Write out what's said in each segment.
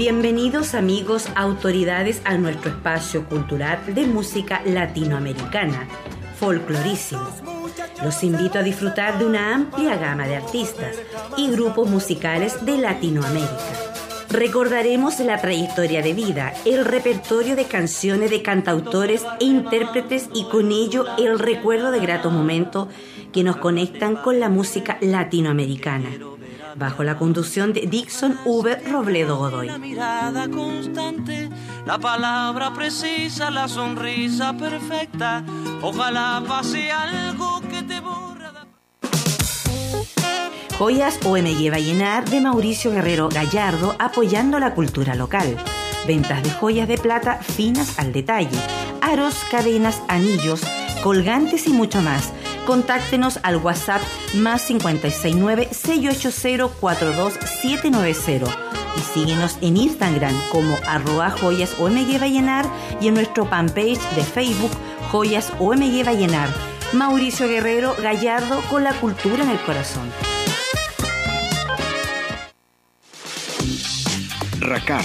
Bienvenidos amigos, autoridades a nuestro espacio cultural de música latinoamericana, folclorísimo. Los invito a disfrutar de una amplia gama de artistas y grupos musicales de Latinoamérica. Recordaremos la trayectoria de vida, el repertorio de canciones de cantautores e intérpretes y con ello el recuerdo de gratos momentos que nos conectan con la música latinoamericana. Bajo la conducción de Dixon V. Robledo Godoy. La mirada constante, la palabra precisa, la sonrisa perfecta. Ojalá pase algo que te Joyas OMG Vallenar de Mauricio Guerrero Gallardo apoyando la cultura local. Ventas de joyas de plata finas al detalle, aros, cadenas, anillos, colgantes y mucho más. Contáctenos al WhatsApp más 569-680-42790 y síguenos en Instagram como arroba joyas OMG Vallenar y en nuestro fanpage de Facebook Joyas OMG Vallenar. Mauricio Guerrero Gallardo con la cultura en el corazón. RACAR,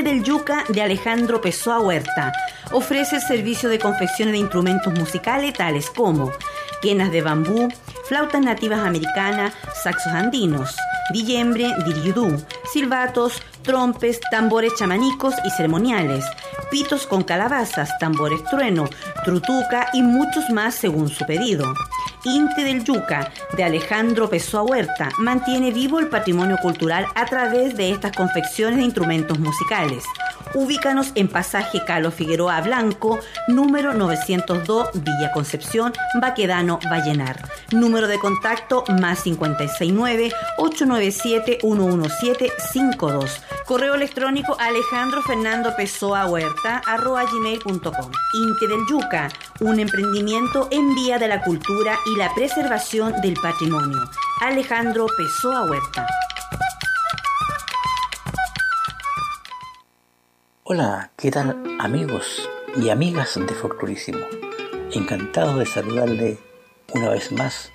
Del Yuca de Alejandro Pessoa Huerta ofrece el servicio de confecciones de instrumentos musicales tales como quenas de bambú, flautas nativas americanas, saxos andinos, dillembre, diriudú, silbatos, trompes, tambores chamanicos y ceremoniales, pitos con calabazas, tambores trueno, trutuca y muchos más según su pedido. Inte del Yuca, de Alejandro Pessoa Huerta, mantiene vivo el patrimonio cultural a través de estas confecciones de instrumentos musicales. Ubícanos en pasaje Carlos Figueroa Blanco, número 902, Villa Concepción, Baquedano, Vallenar. Número de contacto más 569-897-11752. Correo electrónico Alejandro Fernando Pessoa Huerta. Inte del Yuca, un emprendimiento en vía de la cultura y la preservación del patrimonio. Alejandro Pessoa Huerta. Hola, ¿qué tal amigos y amigas de Folclorísimo? Encantado de saludarle una vez más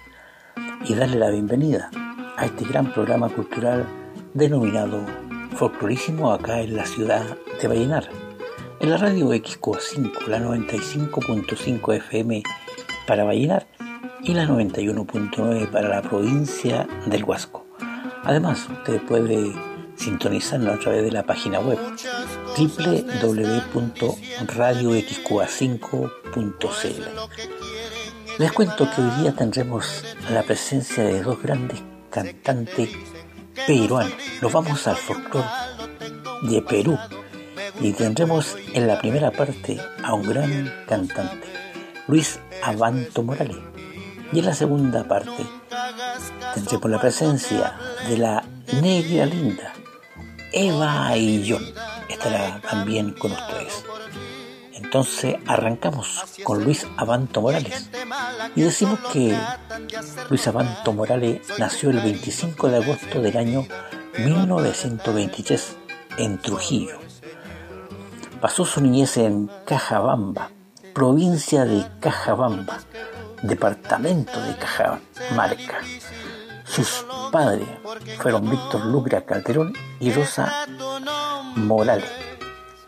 y darle la bienvenida a este gran programa cultural denominado Folclorísimo acá en la ciudad de Vallenar, en la radio XQA5, la 95.5 FM para Vallenar y la 91.9 para la provincia del Huasco. Además, usted puede sintonizarnos a través de la página web www.radioxqa5.cl. Les cuento que hoy día tendremos la presencia de dos grandes cantantes peruanos. Nos vamos al folclore de Perú y tendremos en la primera parte a un gran cantante, Luis Abanto Morales. Y en la segunda parte tendremos la presencia de la negra linda, Eva y yo estará también con ustedes. Entonces arrancamos con Luis Abanto Morales. Y decimos que Luis Abanto Morales nació el 25 de agosto del año 1923 en Trujillo. Pasó su niñez en Cajabamba, provincia de Cajabamba, departamento de Cajamarca. Sus padres fueron Víctor Lucra Calderón y Rosa Morales.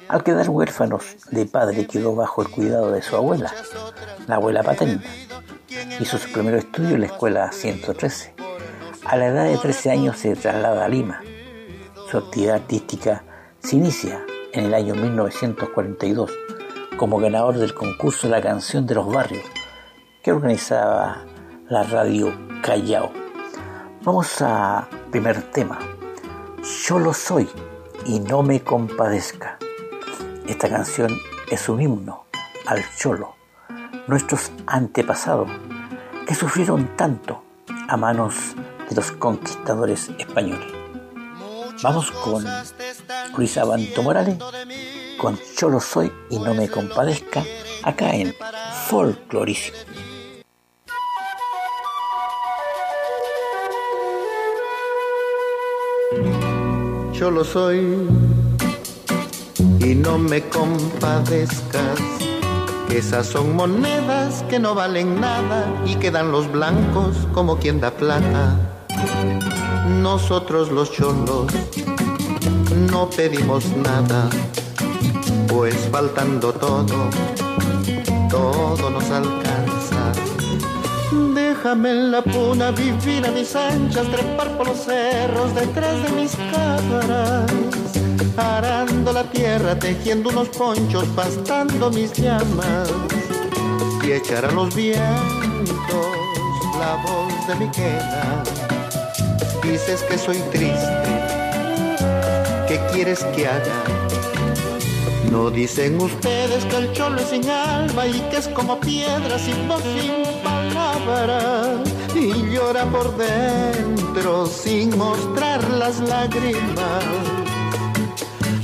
Al quedar huérfanos de padre quedó bajo el cuidado de su abuela, la abuela paterna. Hizo su primer estudio en la escuela 113. A la edad de 13 años se traslada a Lima. Su actividad artística se inicia en el año 1942 como ganador del concurso La canción de los barrios que organizaba la radio Callao. Vamos a primer tema. Yo lo soy y no me compadezca. Esta canción es un himno al cholo, nuestros antepasados que sufrieron tanto a manos de los conquistadores españoles. Vamos con Luis Abanto Morales con Yo lo soy y no me compadezca acá en Folclorísimo. Yo lo soy y no me compadezcas. Esas son monedas que no valen nada y quedan los blancos como quien da plata. Nosotros los cholos no pedimos nada pues faltando todo, todo nos alcanza. Déjame en la puna vivir a mis anchas, trepar por los cerros detrás de mis cabras, arando la tierra, tejiendo unos ponchos, pastando mis llamas y echar a los vientos la voz de mi queda. Dices que soy triste, ¿qué quieres que haga? No dicen ustedes que el cholo es sin alma y que es como piedra sin voz, sin y llora por dentro sin mostrar las lágrimas.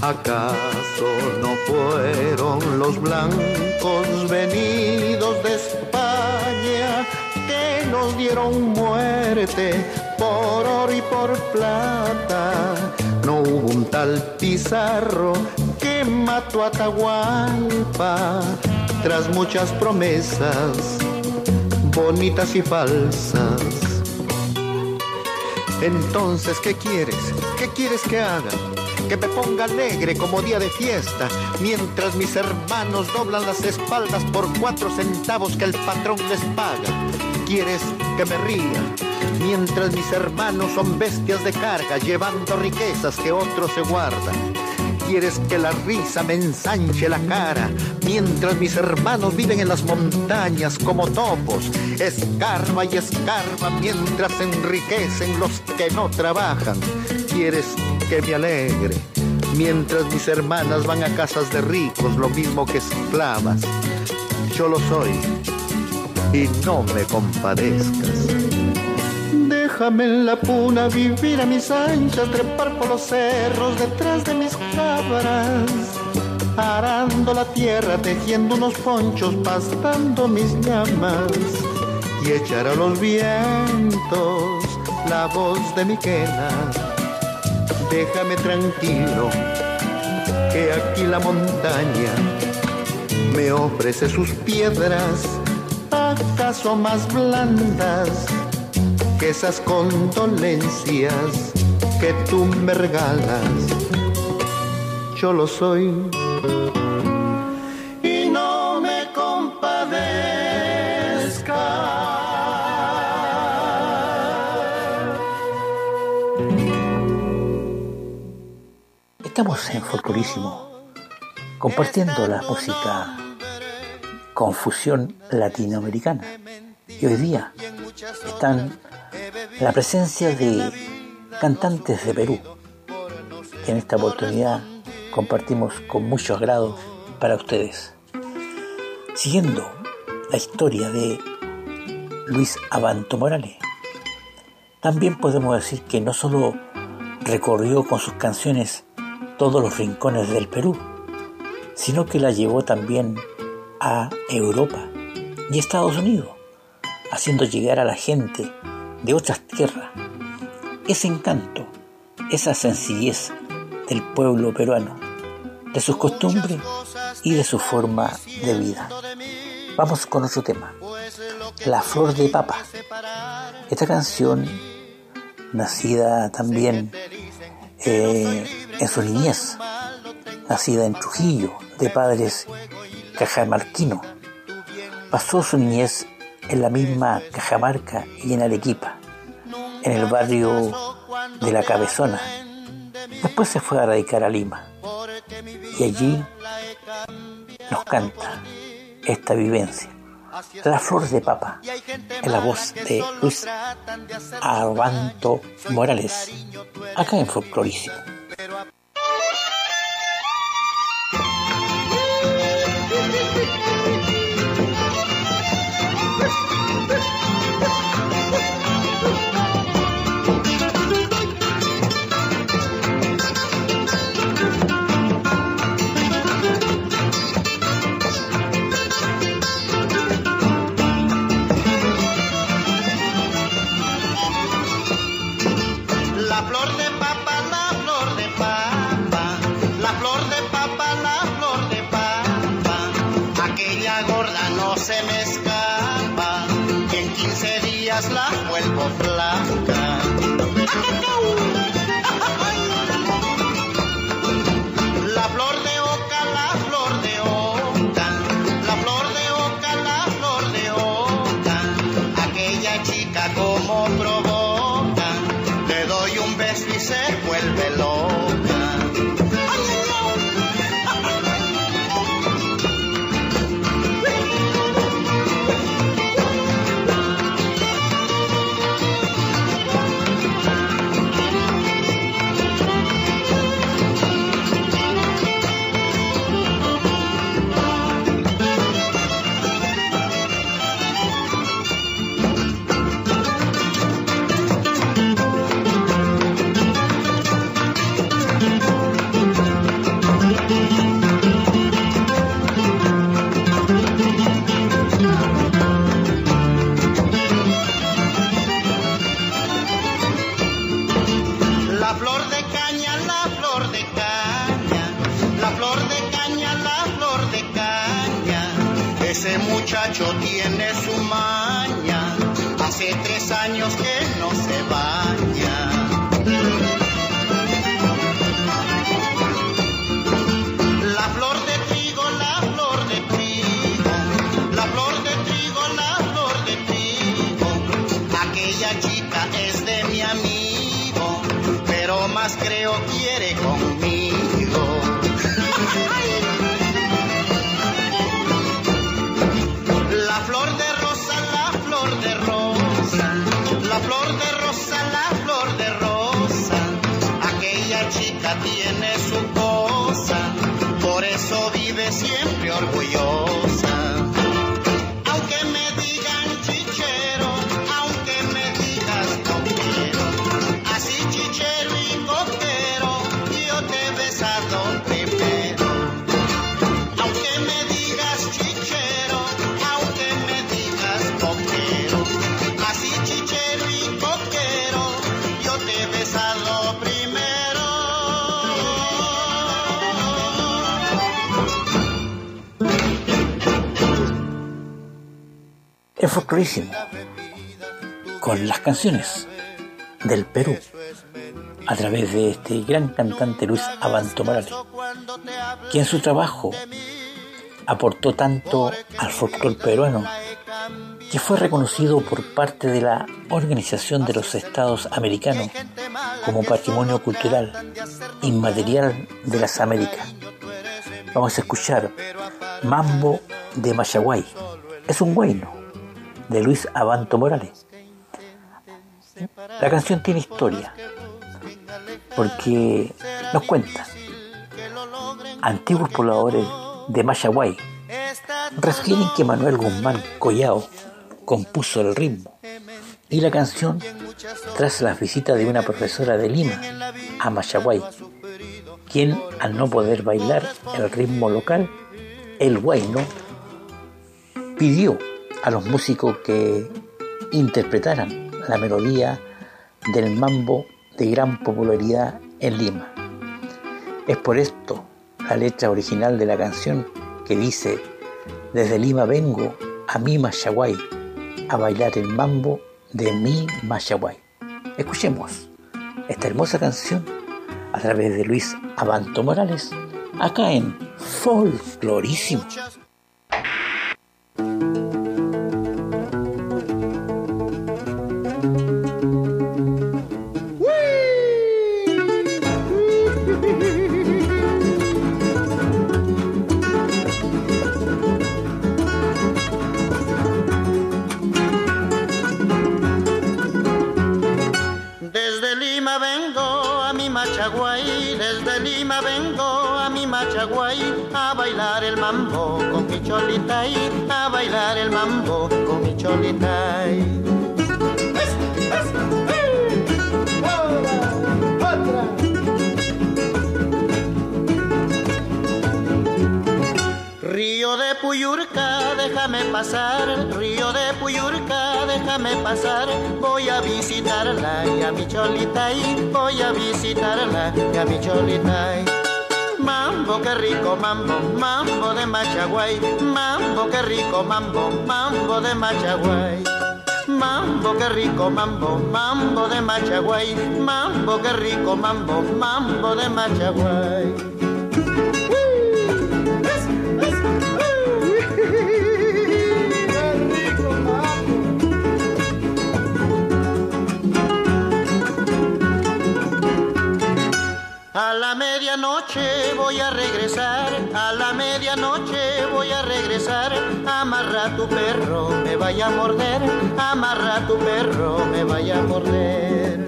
¿Acaso no fueron los blancos venidos de España que nos dieron muerte por oro y por plata? No hubo un tal Pizarro que mató a Atahualpa tras muchas promesas bonitas y falsas. Entonces, ¿qué quieres? ¿Qué quieres que haga? Que me ponga alegre como día de fiesta, mientras mis hermanos doblan las espaldas por cuatro centavos que el patrón les paga. ¿Quieres que me ría? Mientras mis hermanos son bestias de carga, llevando riquezas que otros se guardan quieres que la risa me ensanche la cara, mientras mis hermanos viven en las montañas como topos, escarba y escarba mientras enriquecen los que no trabajan. Quieres que me alegre, mientras mis hermanas van a casas de ricos, lo mismo que esclavas. Yo lo soy y no me compadezcas. Déjame en la puna vivir a mis anchas, trepar por los cerros detrás de mis cabras, arando la tierra, tejiendo unos ponchos, pastando mis llamas y echar a los vientos la voz de mi quena. Déjame tranquilo, que aquí la montaña me ofrece sus piedras, acaso más blandas que esas condolencias que tú me regalas. Yo lo soy y no me compadezca. Estamos en Folclorísimo compartiendo la música con fusión latinoamericana. Y hoy día están la presencia de cantantes de Perú, que en esta oportunidad compartimos con mucho agrado para ustedes. Siguiendo la historia de Luis Abanto Morales, también podemos decir que no solo recorrió con sus canciones todos los rincones del Perú, sino que la llevó también a Europa y Estados Unidos, haciendo llegar a la gente de otras tierras, ese encanto, esa sencillez del pueblo peruano, de sus costumbres y de su forma de vida. Vamos con otro tema, La Flor de Papa. Esta canción, nacida también eh, en su niñez, nacida en Trujillo, de padres cajamarquinos, pasó su niñez en la misma Cajamarca y en Arequipa, en el barrio de La Cabezona. Después se fue a radicar a Lima y allí nos canta esta vivencia. La flor de papa, en la voz de Luis Arbanto Morales, acá en Folclorísimo. Folclorísimo con las canciones del Perú a través de este gran cantante Luis Abanto Morales, quien en su trabajo aportó tanto al folclore peruano que fue reconocido por parte de la Organización de los Estados Americanos como Patrimonio Cultural Inmaterial de las Américas. Vamos a escuchar Mambo de Mayaguay. Es un bueno de Luis Abanto Morales. La canción tiene historia, porque nos cuenta antiguos pobladores de Mayaguay refieren que Manuel Guzmán Collao compuso el ritmo y la canción tras la visita de una profesora de Lima a Mayaguay, quien al no poder bailar el ritmo local, el guayno, pidió a los músicos que interpretaran la melodía del mambo de gran popularidad en Lima. Es por esto la letra original de la canción que dice, desde Lima vengo a mi Machaguay a bailar el mambo de mi Machaguay. Escuchemos esta hermosa canción a través de Luis Abanto Morales, acá en Folclorísimo. A bailar el mambo con mi cholita. Río de Puyurca, déjame pasar, río de Puyurca, déjame pasar, voy a visitarla y a mi cholita y voy a visitarla y a mi cholita mambo, qué rico mambo, mambo de Machaguay, mambo, qué rico mambo, mambo de Machaguay. Mambo, qué rico mambo, mambo de Machaguay, mambo, qué rico mambo, mambo de Machaguay. A la medianoche voy a regresar, a la medianoche voy a regresar. Amarra tu perro, me vaya a morder, amarra tu perro, me vaya a morder.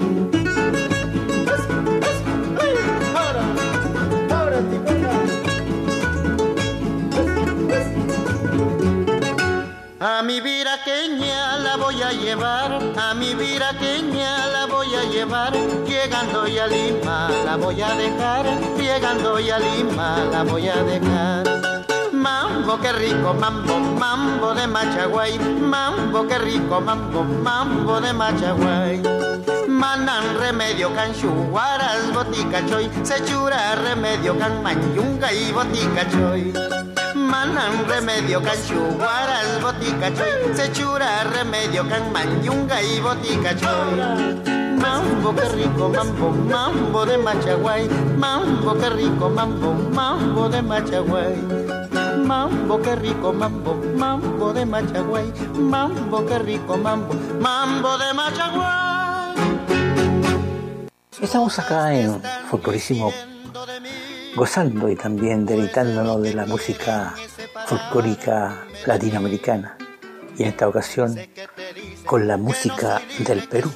A mi viraqueña la voy a llevar, a mi viraqueña la llevar, llegando ya a Lima la voy a dejar, llegando ya a Lima la voy a dejar. Mambo, qué rico, mambo, mambo de Machaguay, mambo, qué rico, mambo, mambo de Machaguay. Manan remedio can chuguaras botica choy, se chura remedio can manyunga y botica choy. Manan remedio can chuguaras botica choy. Se chura remedio can manyunga y botica choy mambo qué rico mambo mambo de machaguay. Mambo qué rico mambo mambo de machaguay. Mambo qué rico mambo mambo de machaguay. Mambo qué rico mambo mambo de machaguay. Estamos acá en Folclorísimo gozando y también deleitándonos de la música folclórica latinoamericana y en esta ocasión con la música del Perú.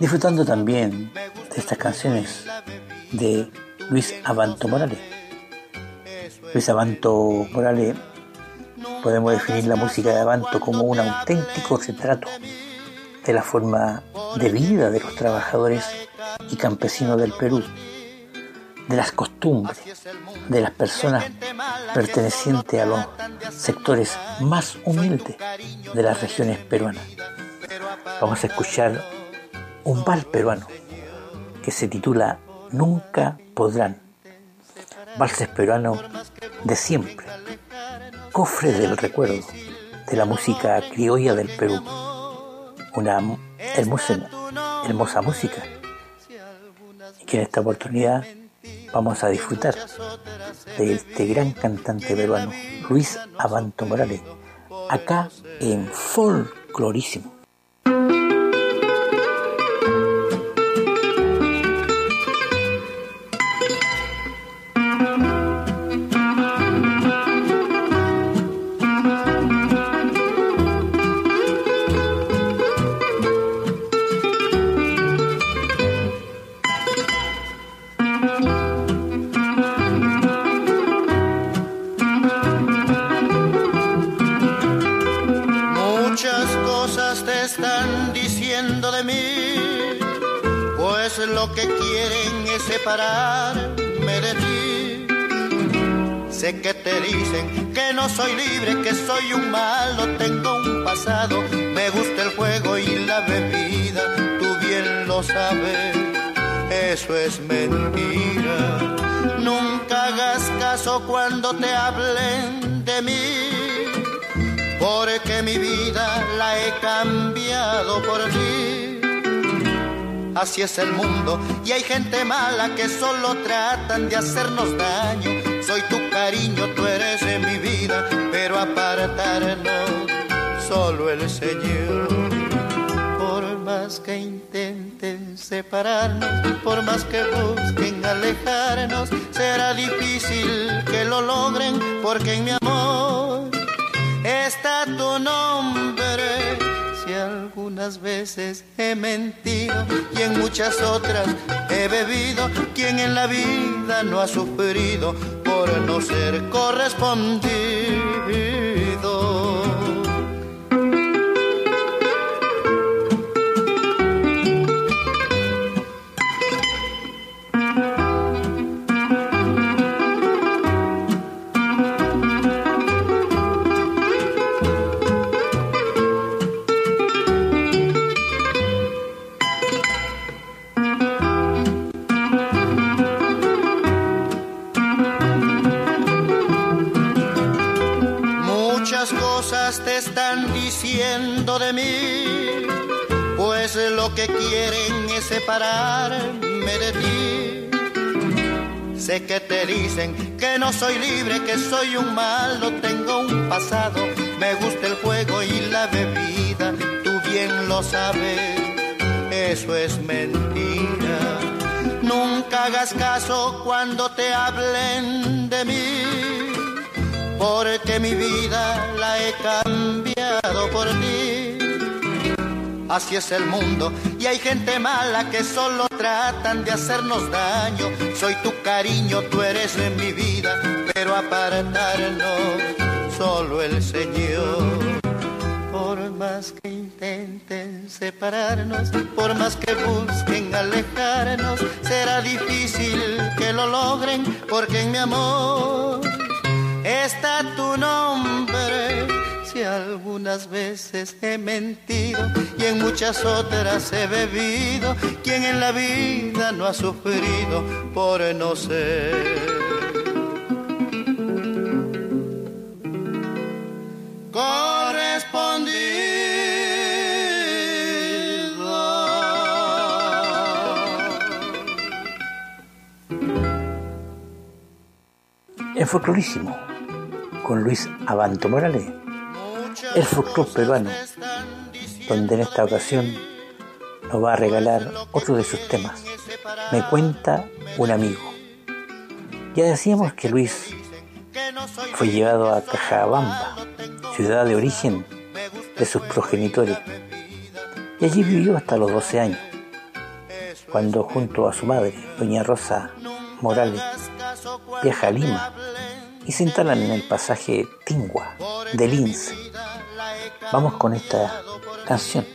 Disfrutando también de estas canciones de Luis Abanto Morales. Luis Abanto Morales podemos definir la música de Abanto como un auténtico retrato de la forma de vida de los trabajadores y campesinos del Perú de las costumbres de las personas pertenecientes a los sectores más humildes de las regiones peruanas. Vamos a escuchar un bal peruano que se titula Nunca podrán. Valses peruano de siempre, cofre del recuerdo de la música criolla del Perú. Una hermosa, hermosa música y que en esta oportunidad vamos a disfrutar de este gran cantante peruano, Luis Abanto Morales, acá en Folclorísimo. Que no soy libre, que soy un malo, tengo un pasado, me gusta el juego y la bebida, tú bien lo sabes. eso es mentira. Nunca hagas caso cuando te hablen de mí, porque mi vida la he cambiado por ti. Así es el mundo y hay gente mala que solo tratan de hacernos daño. Soy tu cariño, tú eres en mi vida, pero apartarnos solo el Señor más que intenten separarnos, por más que busquen alejarnos, será difícil que lo logren, porque en mi amor está tu nombre. Si algunas veces he mentido y en muchas otras he bebido, quien en la vida no ha sufrido por no ser correspondido. De mí, pues lo que quieren es separarme de ti. Sé que te dicen que no soy libre, que soy un malo, tengo un pasado, me gusta el juego y la bebida, tú bien lo sabes, eso es mentira. Nunca hagas caso cuando te hablen de mí porque mi vida la he por ti. Así es el mundo y hay gente mala que solo tratan de hacernos daño. Soy tu cariño, tú eres en mi vida, pero apartarnos solo el Señor. Por más que intenten separarnos, por más que busquen alejarnos, será difícil que lo logren, porque en mi amor está tu nombre. Si algunas veces he mentido y en muchas otras he bebido, quien en la vida no ha sufrido por no ser. Es folclorísimo con Luis Abanto Morales, el folclore peruano, donde en esta ocasión nos va a regalar otro de sus temas. Me cuenta un amigo. Ya decíamos que Luis fue llevado a Cajabamba, ciudad de origen de sus progenitores, y allí vivió hasta los 12 años, cuando junto a su madre, doña Rosa Morales, viaja a Lima y se instalan en el pasaje Tingua de Lince. Vamos con esta canción.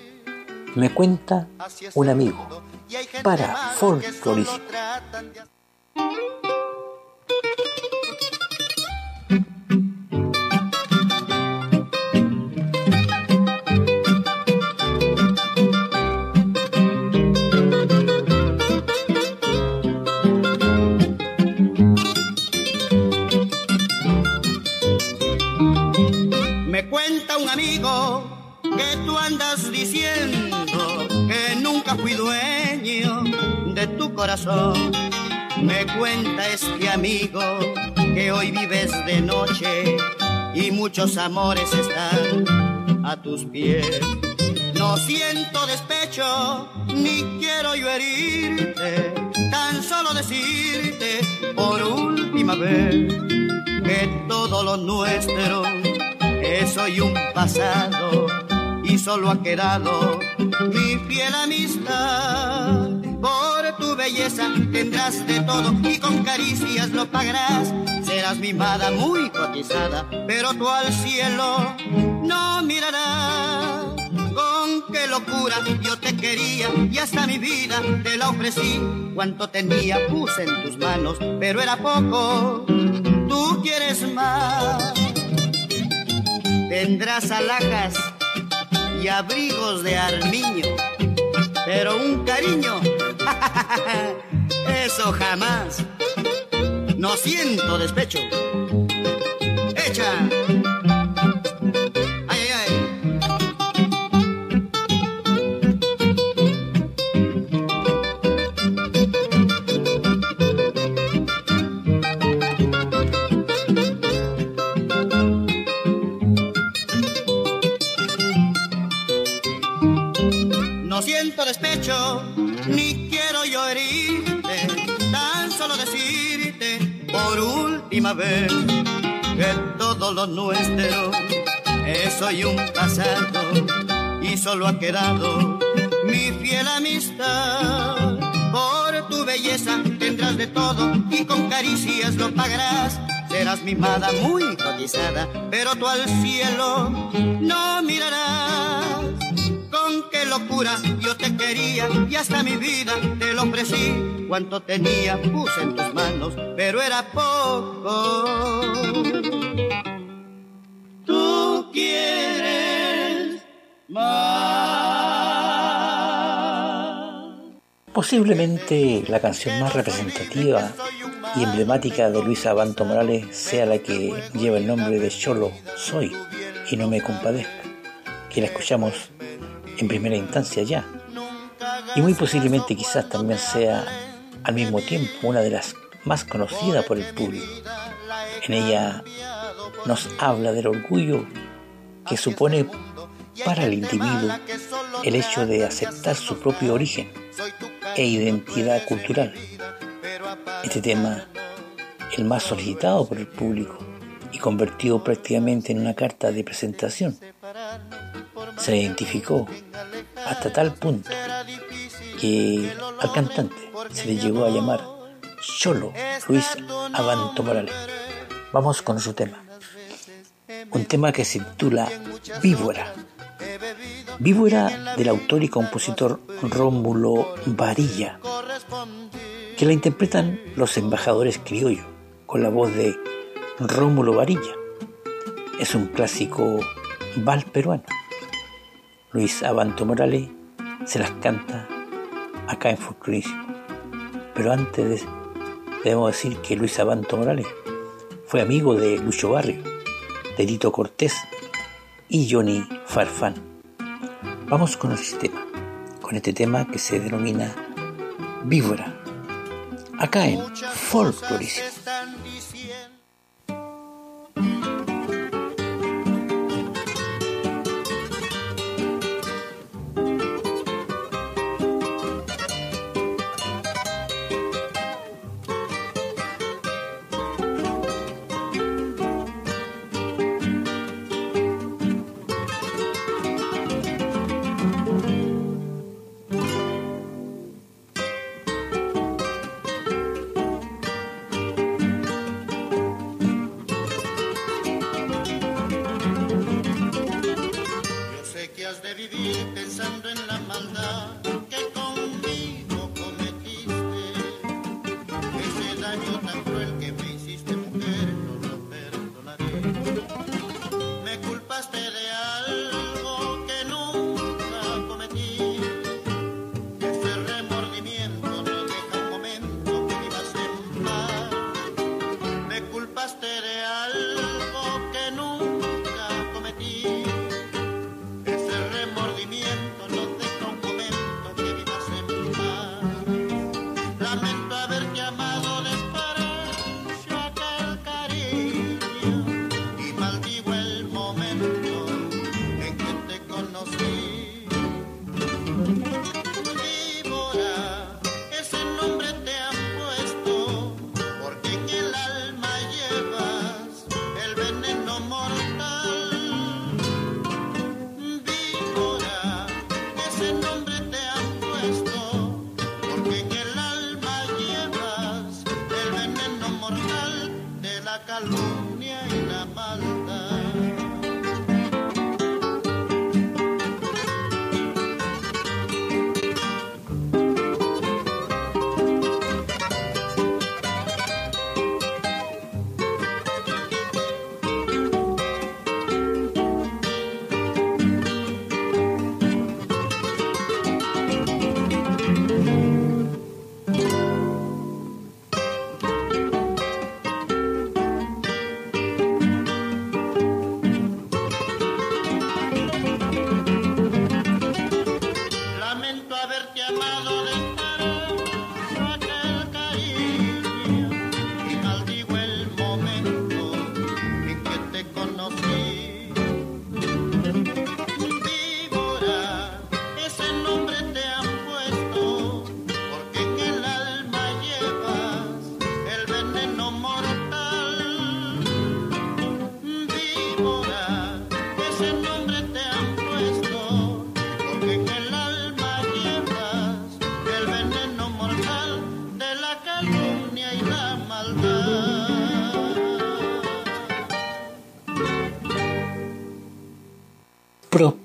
Me cuenta un amigo para folclorismo. Me cuenta este amigo que hoy vives de noche y muchos amores están a tus pies. No siento despecho, ni quiero yo herirte, tan solo decirte por última vez que todo lo nuestro es hoy un pasado y solo ha quedado mi fiel amistad tu belleza tendrás de todo y con caricias lo pagarás. Serás mimada, muy cotizada, pero tú al cielo no mirarás. Con qué locura yo te quería y hasta mi vida te la ofrecí. Cuanto tenía puse en tus manos, pero era poco. Tú quieres más. Tendrás alhajas y abrigos de armiño, pero un cariño Eso jamás. No siento despecho. Echa. Vez que todo lo nuestro es hoy un pasado y solo ha quedado mi fiel amistad. Por tu belleza tendrás de todo y con caricias lo pagarás. Serás mimada, muy cotizada, pero tú al cielo no mirarás qué locura yo te quería y hasta mi vida lo ofrecí. Cuanto tenía puse en tus manos, pero era poco. Tú quieres más. Posiblemente la canción más representativa y emblemática de Luisa Abanto Morales sea la que lleva el nombre de Cholo Soy y no me compadezca, que la escuchamos en primera instancia ya. Y muy posiblemente quizás también sea al mismo tiempo una de las más conocidas por el público. En ella nos habla del orgullo que supone para el individuo el hecho de aceptar su propio origen e identidad cultural. Este tema, el más solicitado por el público y convertido prácticamente en una carta de presentación, se identificó hasta tal punto que al cantante se le llegó a llamar Cholo Luis Abanto Morales. Vamos con su tema. Un tema que se titula Víbora. Víbora del autor y compositor Rómulo Varilla, que la interpretan los embajadores criollos con la voz de Rómulo Varilla. Es un clásico val peruano. Luis Abanto Morales se las canta acá en Folclorísimo. Pero antes debemos decir que Luis Abanto Morales fue amigo de Lucho Barrio, de Tito Cortés y Johnny Farfán. Vamos con el sistema, con este tema que se denomina Víbora, acá en Folclorísimo.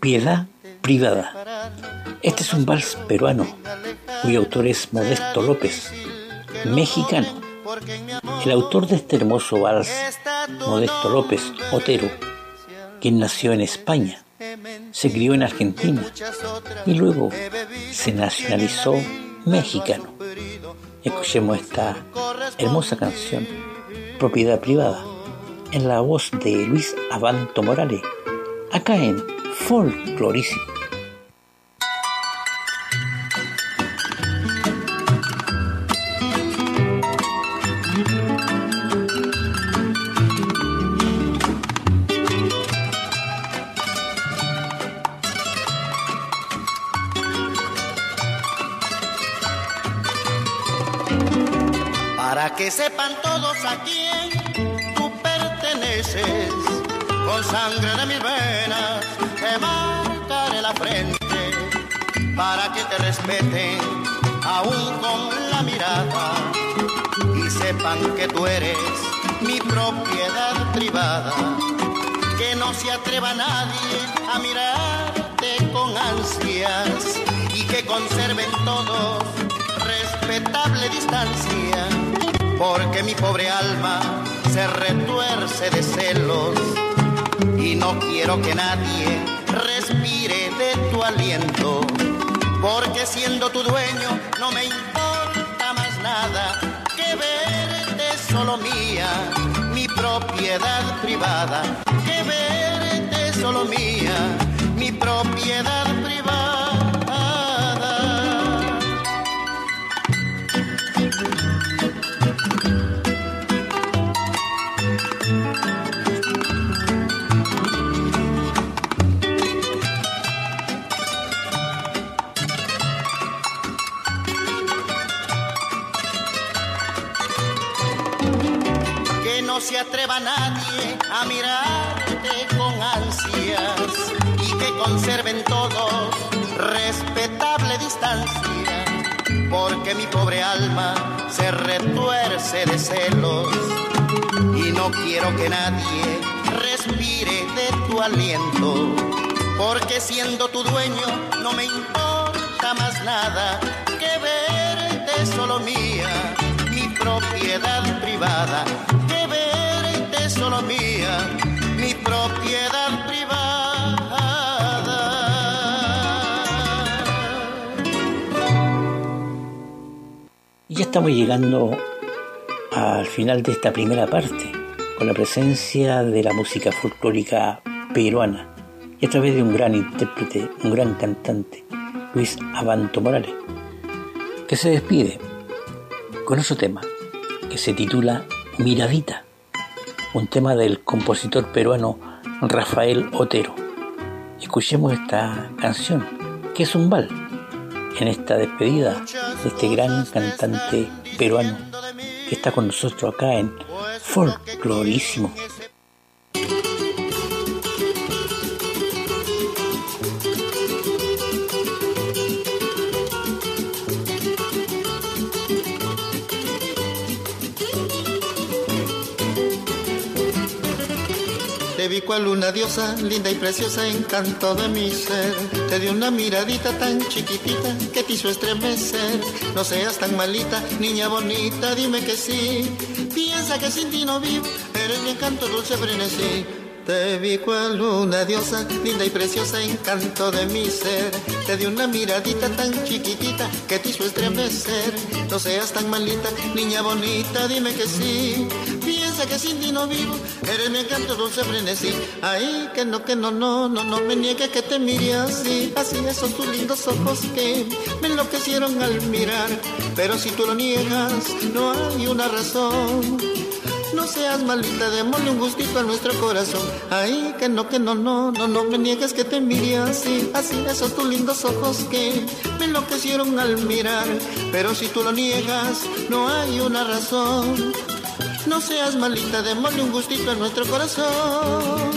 Propiedad privada. Este es un vals peruano cuyo autor es Modesto López, mexicano. El autor de este hermoso vals, Modesto López Otero, quien nació en España, se crió en Argentina y luego se nacionalizó mexicano. Escuchemos esta hermosa canción, Propiedad Privada, en la voz de Luis Abanto Morales, acá en Folklorísimo. que sepan todos a quién tú perteneces. Con sangre de mis venas te marcaré la frente para que te respeten aún con la mirada y sepan que tú eres mi propiedad privada. Que no se atreva nadie a mirarte con ansias y que conserven todos respetable distancia porque mi pobre alma se retuerce de celos y no quiero que nadie respire de tu aliento, porque siendo tu dueño no me importa más nada que verte solo mía, mi propiedad privada, que verte solo mía, mi propiedad se porque mi pobre alma se retuerce de celos y no quiero que nadie respire de tu aliento, porque siendo tu dueño no me importa más nada que verte solo mía, mi propiedad privada solo mía, mi propiedad privada. Y ya estamos llegando al final de esta primera parte, con la presencia de la música folclórica peruana, y a través de un gran intérprete, un gran cantante, Luis Abanto Morales, que se despide con otro tema que se titula Miradita un tema del compositor peruano Rafael Otero. Escuchemos esta canción, que es un bal, en esta despedida de este gran cantante peruano que está con nosotros acá en Folklorísimo. Te vi cual una diosa, linda y preciosa, encanto de mi ser. Te di una miradita tan chiquitita que te hizo estremecer. No seas tan malita, niña bonita, dime que sí. Piensa que sin ti no vivo, eres mi encanto dulce frenesí. Te vi cual una diosa, linda y preciosa, encanto de mi ser. Te di una miradita tan chiquitita que te hizo estremecer. No seas tan malita, niña bonita, dime que sí. Que sin ti no vivo, eres mi encanto dulce frenesí. Ay, que no, que no, no, no, no me niegues que te mire así. Así esos tus lindos ojos que me enloquecieron al mirar. Pero si tú lo niegas, no hay una razón no seas malita, démosle un gustito a nuestro corazón. Ay, que no, que no, no, no, no me niegues que te mire así, así, esos tus lindos ojos que me enloquecieron al mirar. Pero si tú lo niegas, no hay una razón. No seas malita, démosle un gustito a nuestro corazón.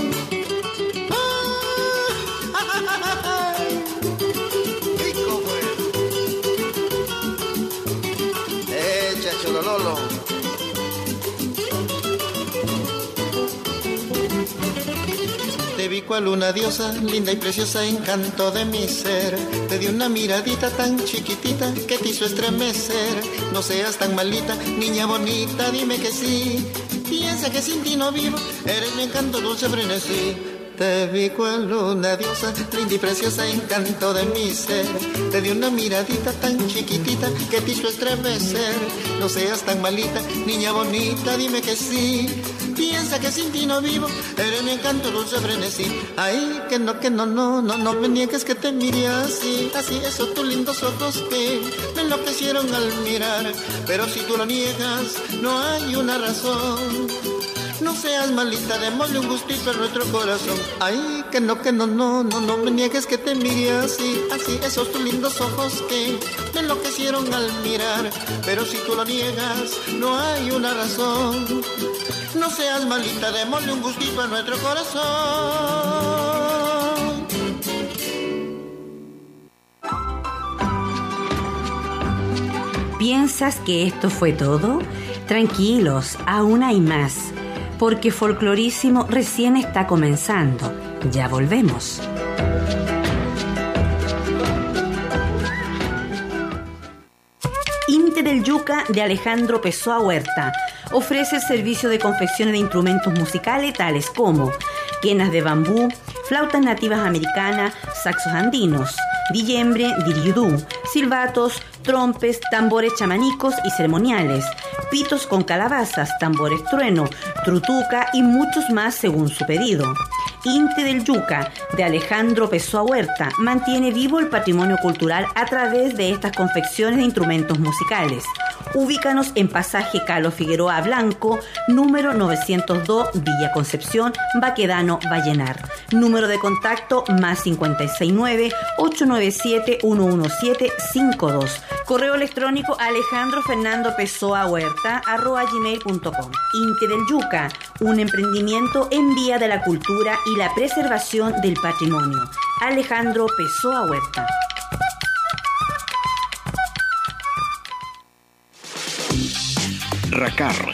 Te vi cual una diosa, linda y preciosa, encanto de mi ser. Te di una miradita tan chiquitita que te hizo estremecer. No seas tan malita, niña bonita, dime que sí. Piensa que sin ti no vivo, eres mi encanto dulce frenesí. Te vi cual una diosa, linda y preciosa, encanto de mi ser. Te di una miradita tan chiquitita que te hizo estremecer. No seas tan malita, niña bonita, dime que sí. Piensa que sin ti no vivo, eres mi encanto dulce frenesí. Ay, que no, que no, no, no, no me niegues que te mire así. Así, esos tus lindos ojos que me enloquecieron al mirar. Pero si tú lo niegas, no hay una razón. No seas malita, démosle un gustito a nuestro corazón. Ay, que no, que no, no, no, no me niegues que te mire así, así, esos tus lindos ojos que me enloquecieron al mirar. Pero si tú lo niegas, no hay una razón. No seas malita, démosle un gustito a nuestro corazón. ¿Piensas que esto fue todo? Tranquilos, aún hay más porque Folclorísimo recién está comenzando. Ya volvemos. Inte del Yuca de Alejandro Pessoa Huerta ofrece el servicio de confección de instrumentos musicales tales como quenas de bambú, flautas nativas americanas, saxos andinos, dillembre, diriudú, silbatos, trompes, tambores chamanicos y ceremoniales, pitos con calabazas, tambores trueno, trutuca y muchos más según su pedido. Inte del Yuca, de Alejandro Pessoa Huerta, mantiene vivo el patrimonio cultural a través de estas confecciones de instrumentos musicales. Ubícanos en pasaje Calo Figueroa Blanco, número 902, Villa Concepción, Baquedano, Vallenar. Número de contacto más 569-897-11752. Correo electrónico Alejandro Fernando Pessoa Huerta, arroba gmail.com. Inte del Yuca, un emprendimiento en vía de la cultura y la preservación del patrimonio. Alejandro Pessoa Huerta. RACAR,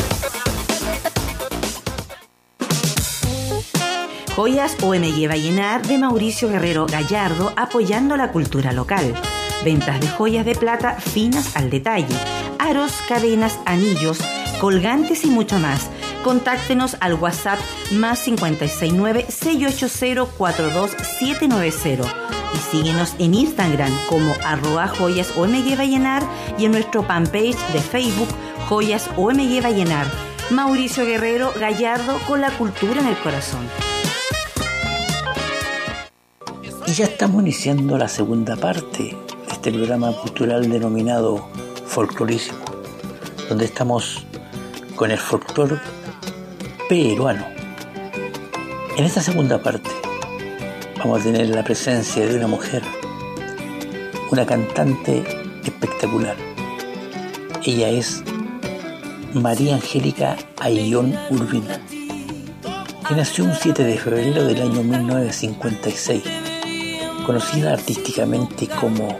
Joyas OMG Vallenar de Mauricio Guerrero Gallardo apoyando la cultura local. Ventas de joyas de plata finas al detalle, aros, cadenas, anillos, colgantes y mucho más. Contáctenos al WhatsApp más 569-680-42790 y síguenos en Instagram como arroba joyas OMG Vallenar y en nuestro fanpage de Facebook Joyas OMG Vallenar. Mauricio Guerrero Gallardo con la cultura en el corazón. Y ya estamos iniciando la segunda parte de este programa cultural denominado Folclorísimo, donde estamos con el folclore peruano. En esta segunda parte vamos a tener la presencia de una mujer, una cantante espectacular. Ella es María Angélica Ayllón Urbina, que nació un 7 de febrero del año 1956 conocida artísticamente como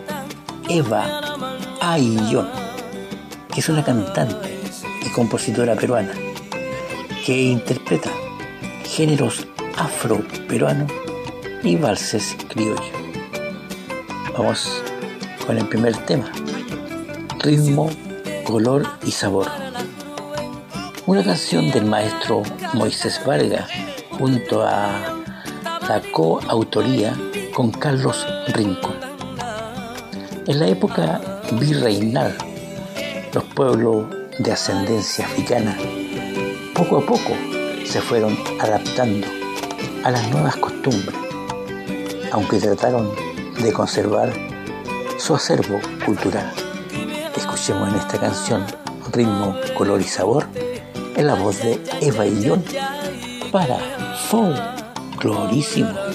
Eva Aillón, que es una cantante y compositora peruana que interpreta géneros afro-peruanos y valses criollos. Vamos con el primer tema, ritmo, color y sabor. Una canción del maestro Moisés Vargas junto a la coautoría con Carlos Rincón. En la época virreinal, los pueblos de ascendencia africana poco a poco se fueron adaptando a las nuevas costumbres, aunque trataron de conservar su acervo cultural. Escuchemos en esta canción ritmo, color y sabor en la voz de Eva Illón para Folklorísimo.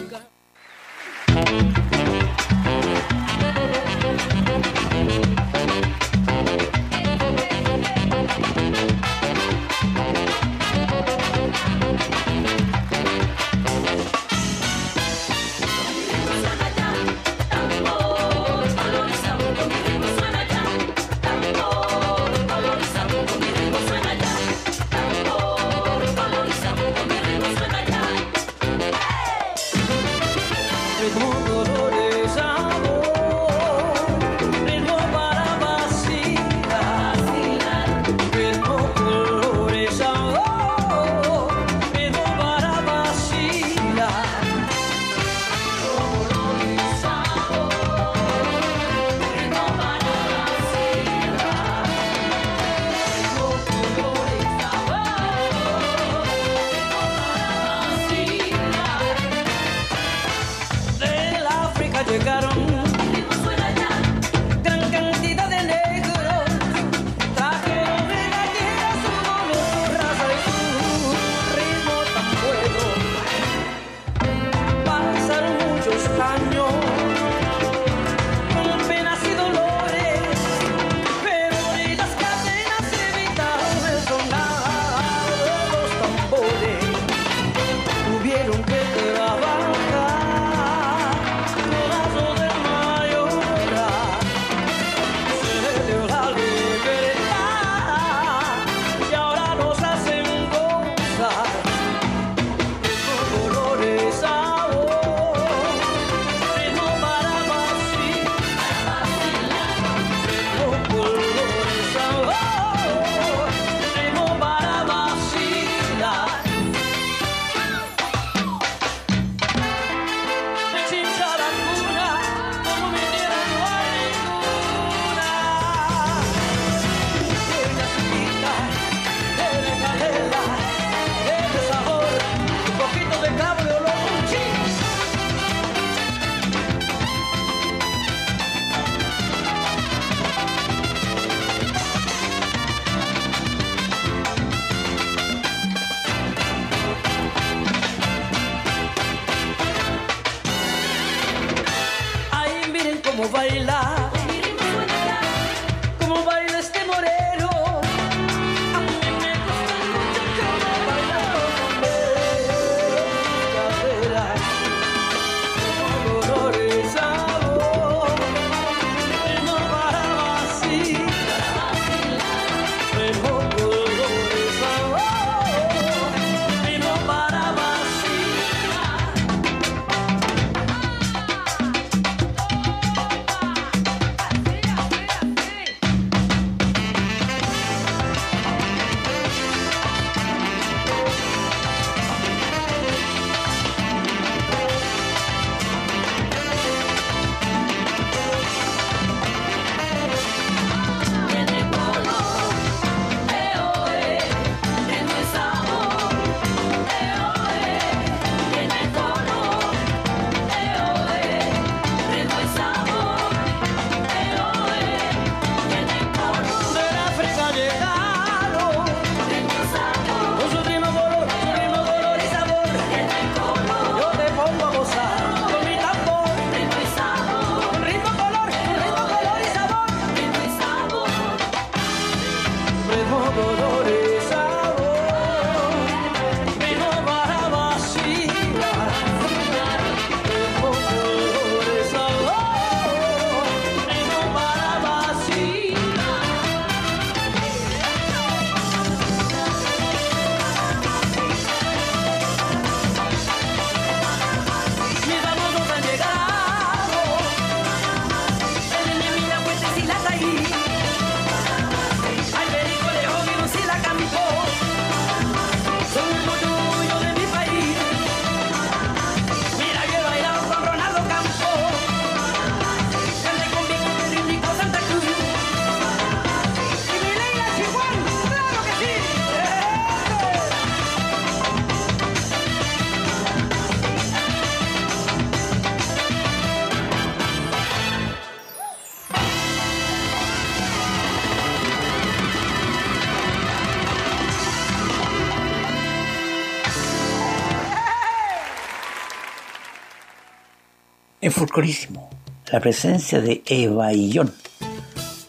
En Folclorísimo, la presencia de Eva John,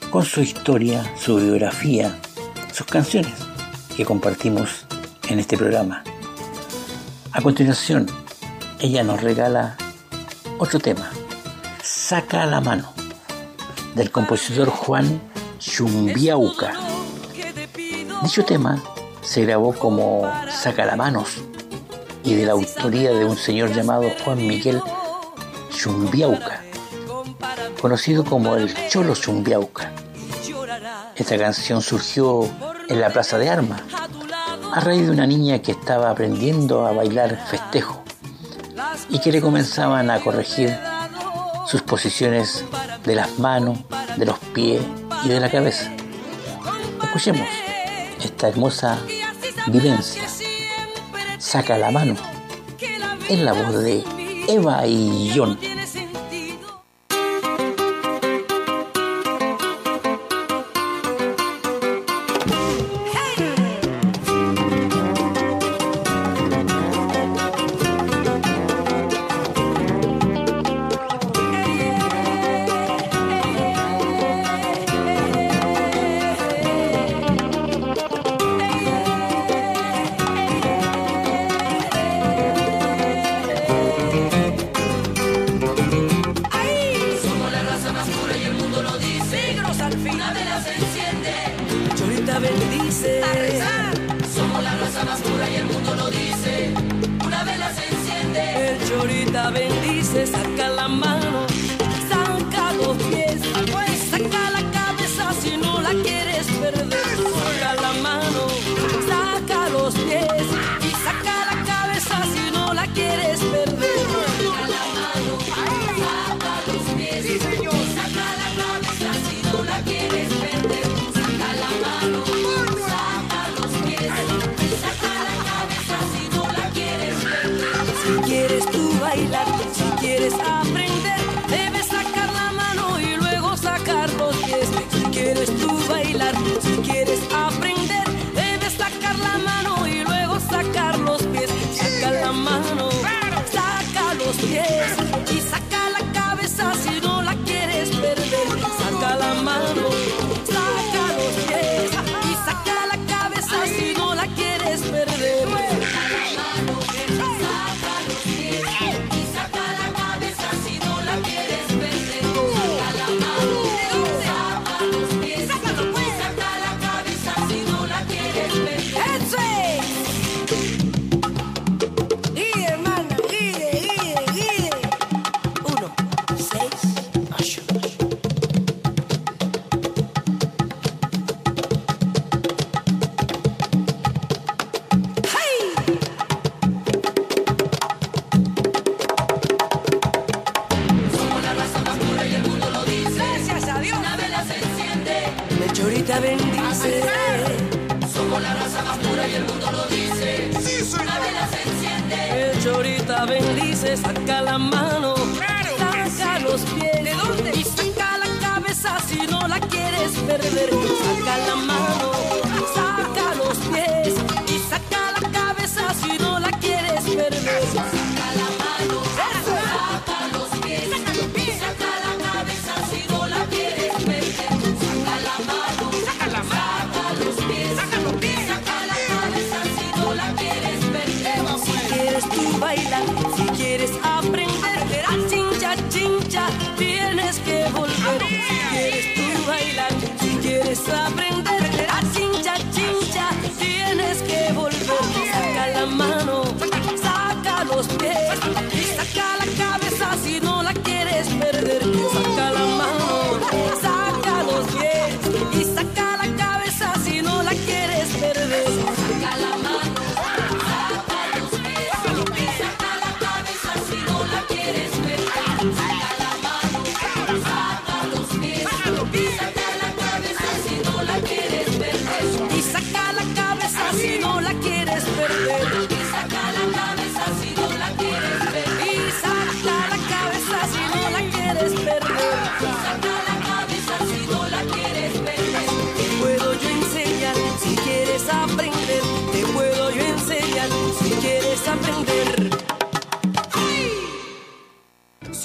con su historia, su biografía, sus canciones que compartimos en este programa. A continuación, ella nos regala otro tema, Saca la mano, del compositor Juan Chumbiauca. Dicho tema se grabó como Saca la manos y de la autoría de un señor llamado Juan Miguel Conocido como el Cholo Chumbiauca. Esta canción surgió en la Plaza de Armas, a raíz de una niña que estaba aprendiendo a bailar festejo y que le comenzaban a corregir sus posiciones de las manos, de los pies y de la cabeza. Escuchemos esta hermosa vivencia. Saca la mano en la voz de Eva y John.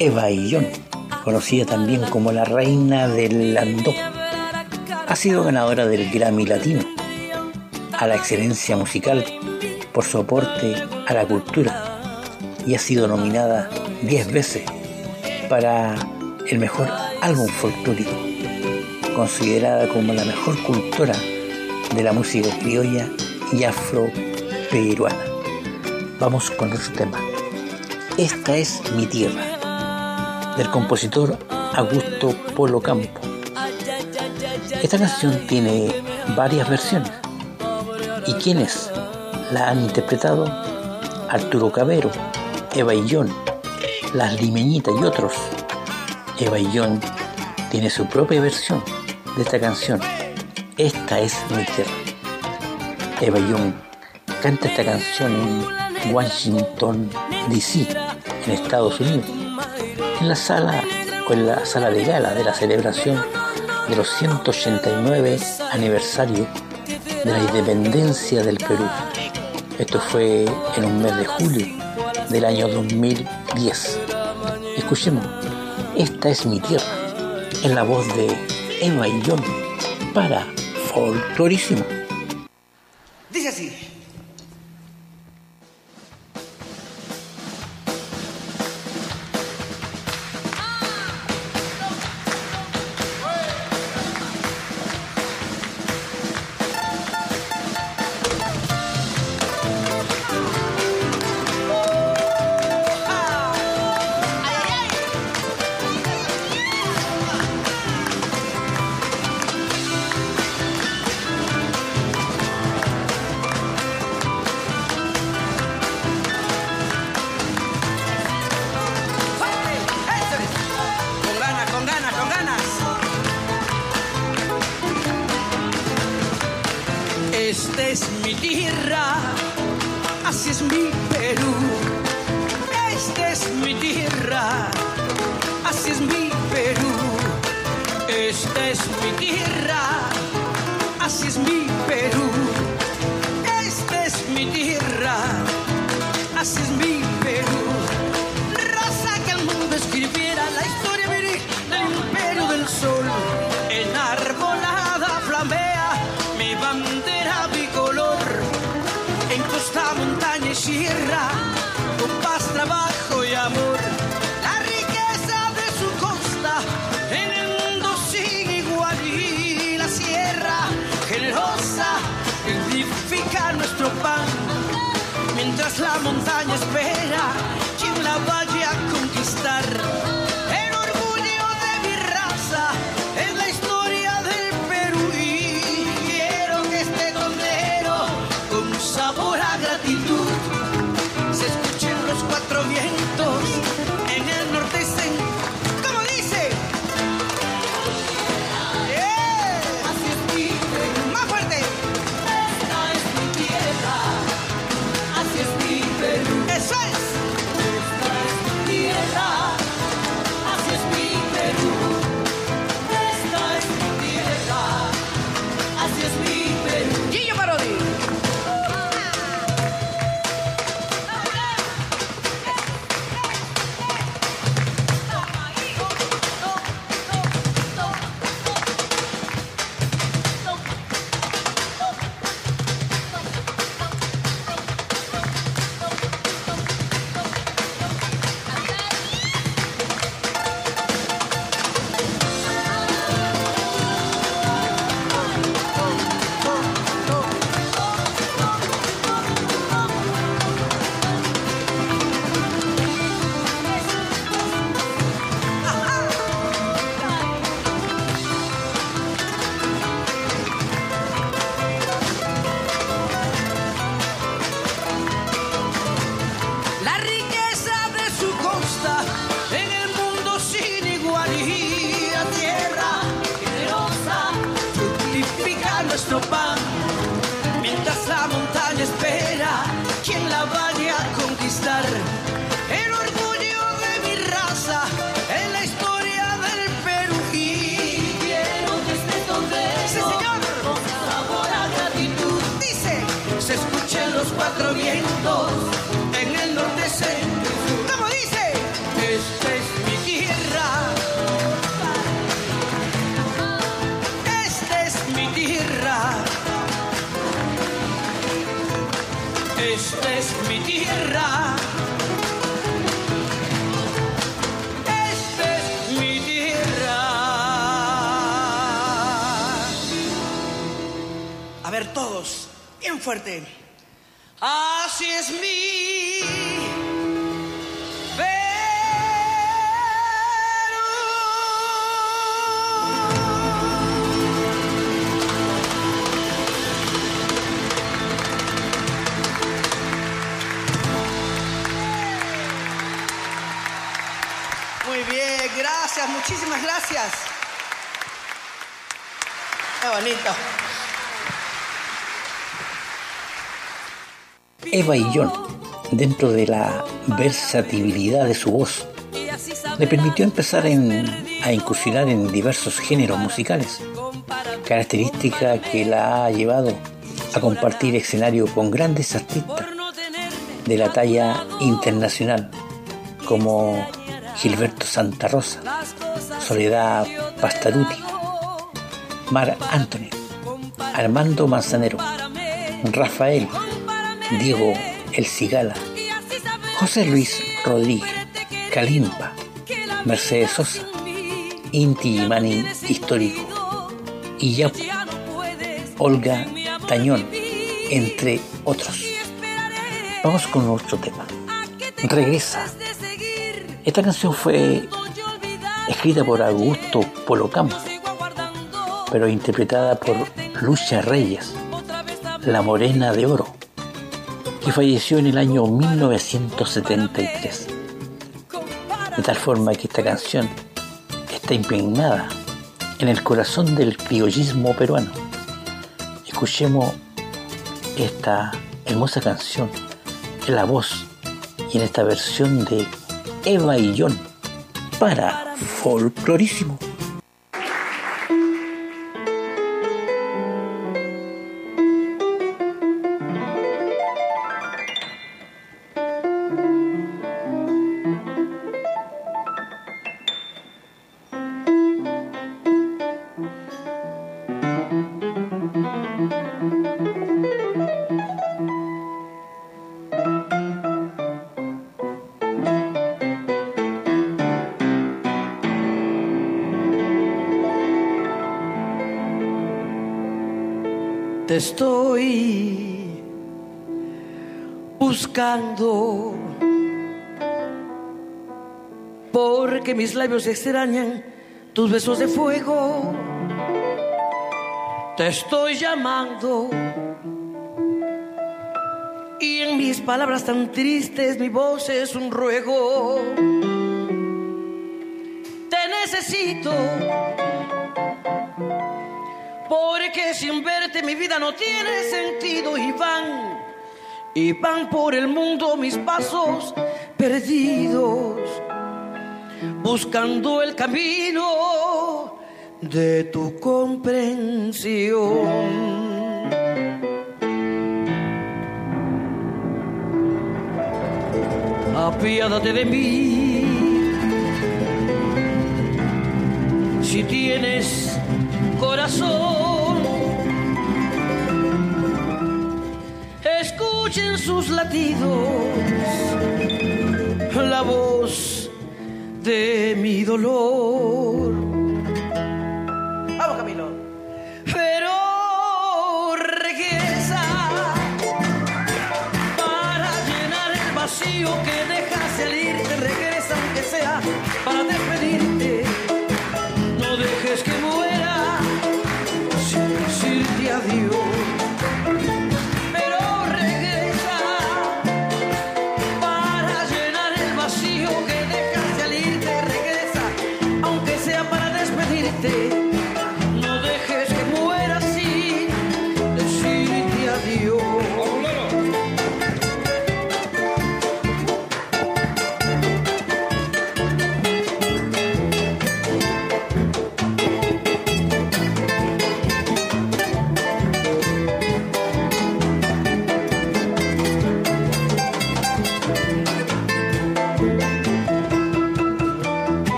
Eva Illón, conocida también como la reina del Landó, ha sido ganadora del Grammy Latino a la excelencia musical por su aporte a la cultura y ha sido nominada 10 veces para el mejor álbum folclórico, considerada como la mejor cultora de la música criolla y afro-peruana. Vamos con otro tema. Esta es mi tierra, del compositor Augusto Polo Campo. Esta canción tiene varias versiones. ¿Y quiénes la han interpretado? Arturo Cabero, Eva Illón, Las Limeñitas y otros. Eva Illón tiene su propia versión de esta canción. Esta es mi tierra. Eva Young canta esta canción en Washington, D.C., en Estados Unidos, en la sala o en la sala de gala de la celebración de los 189 aniversario de la independencia del Perú. Esto fue en un mes de julio del año 2010. Escuchemos, esta es mi tierra, en la voz de Eva y John para Folclorísimo. Es mi tierra, la montaña espera bien fuerte. Así es mi Muy bien, gracias, muchísimas gracias. Qué bonito. Eva y John, dentro de la versatilidad de su voz, le permitió empezar a incursionar en diversos géneros musicales, característica que la ha llevado a compartir escenario con grandes artistas de la talla internacional, como Gilberto Santa Rosa, Soledad Pastaruti, Mar Anthony, Armando Manzanero, Rafael, Diego El Cigala, José Luis Rodríguez, Kalimpa, Mercedes Sosa, Inti Mani Histórico, y ya Olga Tañón, entre otros. Vamos con otro tema. Regresa. Esta canción fue escrita por Augusto Polocampo, pero interpretada por Lucha Reyes, la Morena de Oro, que falleció en el año 1973. De tal forma que esta canción está impregnada en el corazón del criollismo peruano. Escuchemos esta hermosa canción en la voz y en esta versión de Eva y John para Folclorísimo. Te estoy buscando porque mis labios extrañan tus besos de fuego. Te estoy llamando y en mis palabras tan tristes mi voz es un ruego. Te necesito porque sin verte mi vida no tiene sentido y van, y van por el mundo mis pasos perdidos, buscando el camino de tu comprensión. Apiádate de mí. Si tienes corazón, sus latidos, la voz de mi dolor.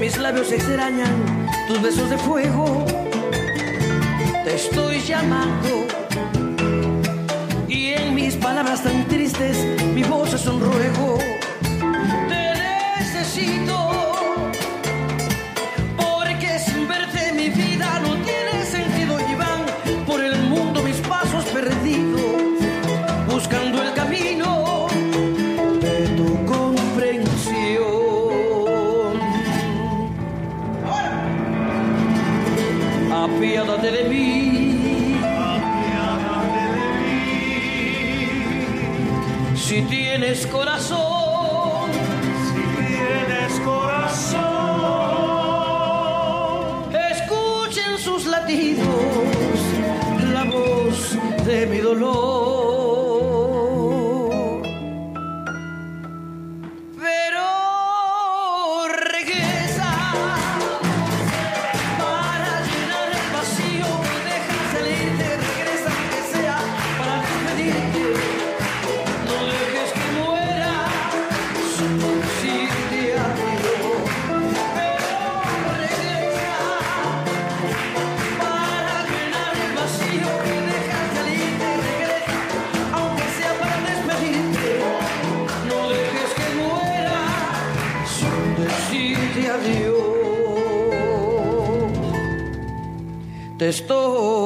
Mis labios extrañan tus besos de fuego. Te estoy llamando. Y en mis palabras tan tristes, mi voz es un ruego. Te necesito. Estoy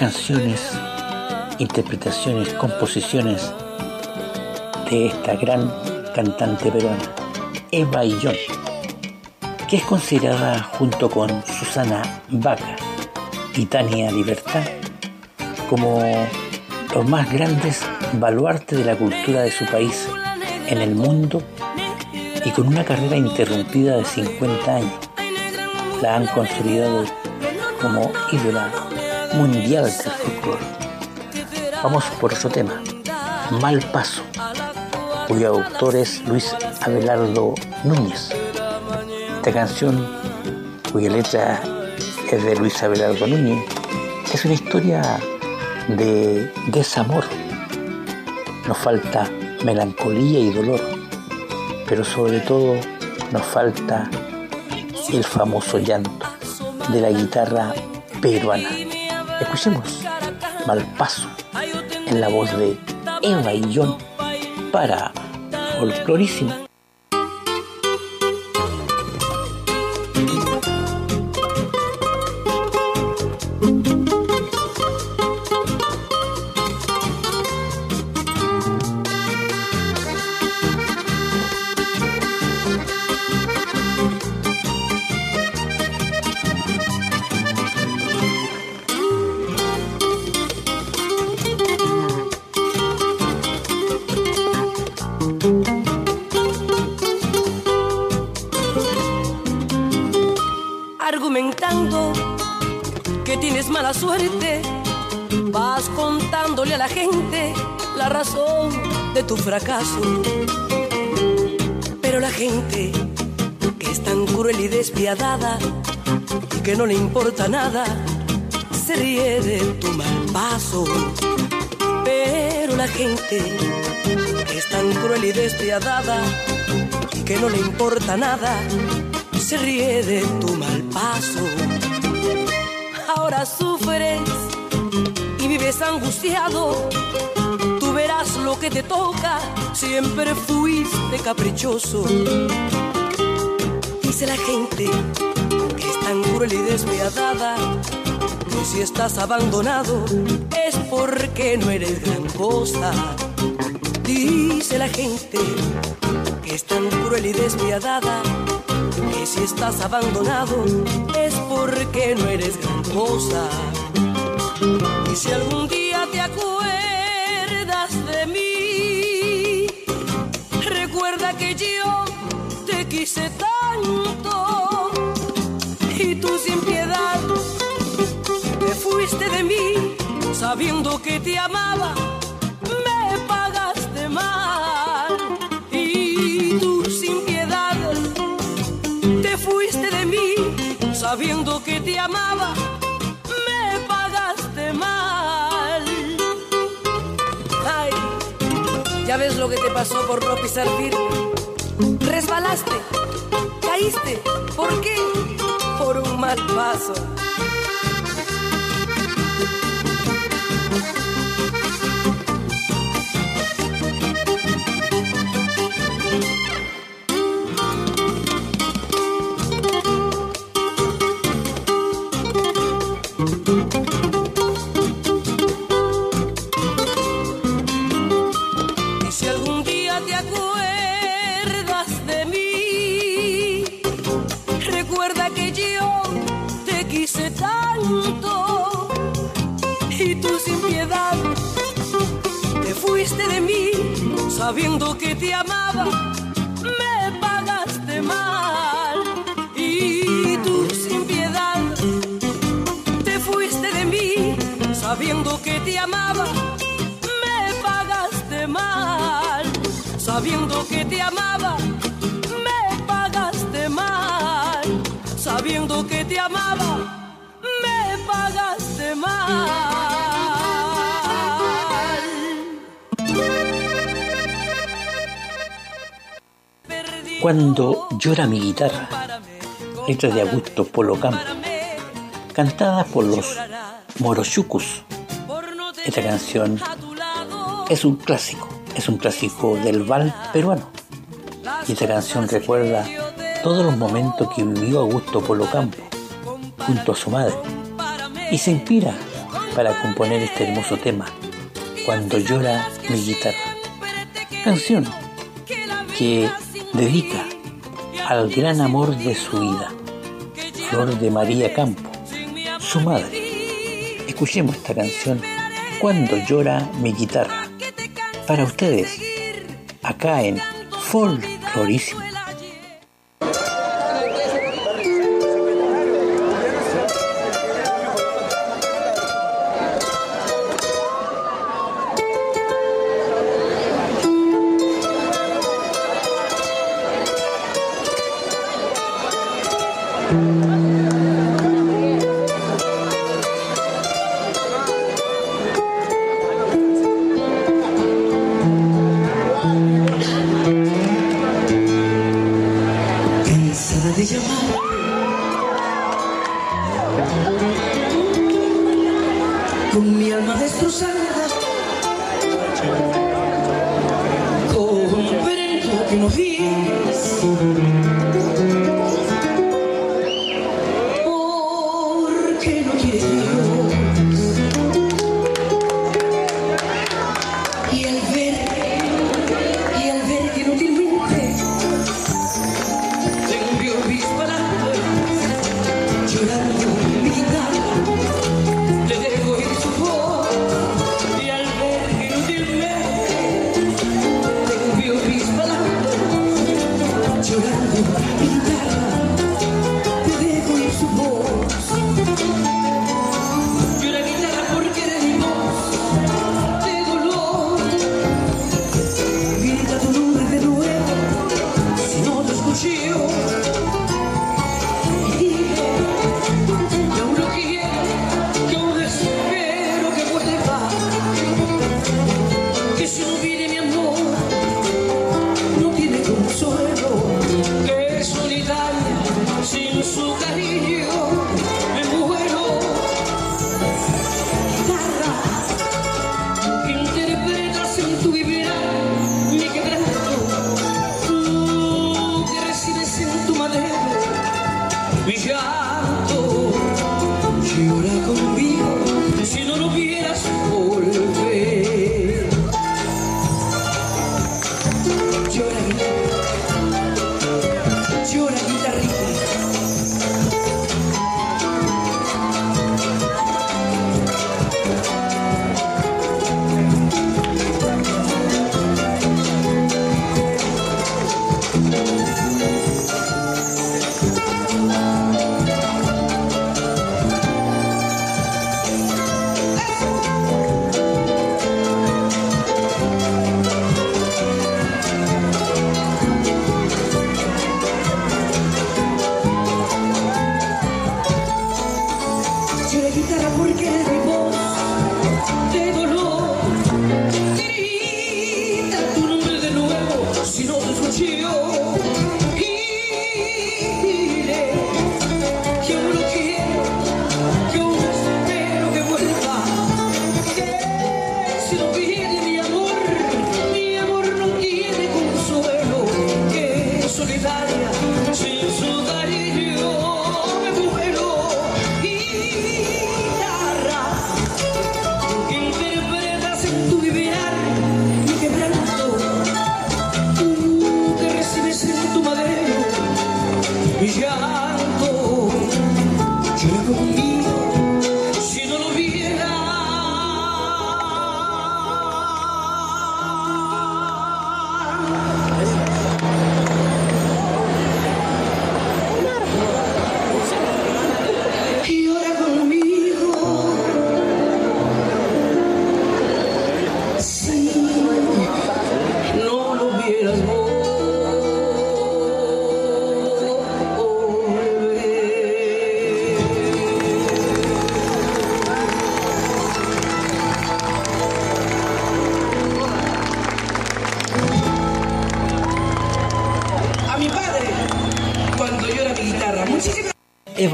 canciones, interpretaciones, composiciones de esta gran cantante peruana, Eva Illón, que es considerada junto con Susana Vaca y Tania Libertad como los más grandes baluartes de la cultura de su país en el mundo y con una carrera interrumpida de 50 años. La han consolidado como ídola mundial del folclore. Vamos por otro tema, Mal Paso, cuyo autor es Luis Abelardo Núñez. Esta canción, cuya letra es de Luis Abelardo Núñez, es una historia de desamor. Nos falta melancolía y dolor, pero sobre todo nos falta el famoso llanto de la guitarra peruana. Escuchemos Malpaso en la voz de Eva y John para Folclorísimo. Pero la gente que es tan cruel y despiadada y que no le importa nada, se ríe de tu mal paso. Pero la gente que es tan cruel y despiadada y que no le importa nada, se ríe de tu mal paso. Ahora sufres y vives angustiado. Lo que te toca, siempre fuiste caprichoso. Dice la gente que es tan cruel y despiadada, que si estás abandonado es porque no eres gran cosa. Dice la gente que es tan cruel y despiadada, que si estás abandonado es porque no eres gran cosa. Y si algún día tanto y tú sin piedad te fuiste de mí sabiendo que te amaba. Me pagaste mal y tú sin piedad te fuiste de mí sabiendo que te amaba. Me pagaste mal. Ay, ya ves lo que te pasó por no pisar firme. Resbalaste, caíste. ¿Por qué? Por un mal paso. Llora mi guitarra, letra de Augusto Polo Campo, cantada por los Morochucus. Esta canción es un clásico, es un clásico del val peruano. Y esta canción recuerda todos los momentos que vivió Augusto Polo Campo junto a su madre y se inspira para componer este hermoso tema, Cuando llora mi guitarra. Canción que dedica al gran amor de su vida, Flor de María Campo, su madre. Escuchemos esta canción, Cuando llora mi guitarra, para ustedes, acá en Folclorísimo. Con mi alma destrozada. Comprendo que no vienes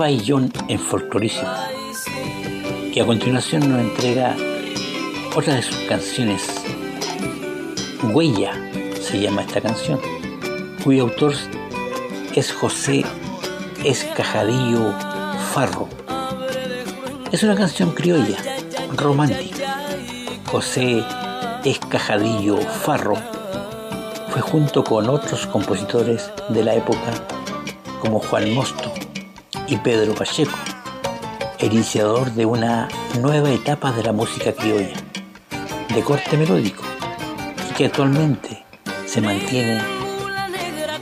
En Folclorísimo, que a continuación nos entrega otra de sus canciones, Huella se llama esta canción, cuyo autor es José Escajadillo Farro. Es una canción criolla, romántica. José Escajadillo Farro fue junto con otros compositores de la época como Juan Mosto y Pedro Pacheco, el iniciador de una nueva etapa de la música criolla, de corte melódico, y que actualmente se mantiene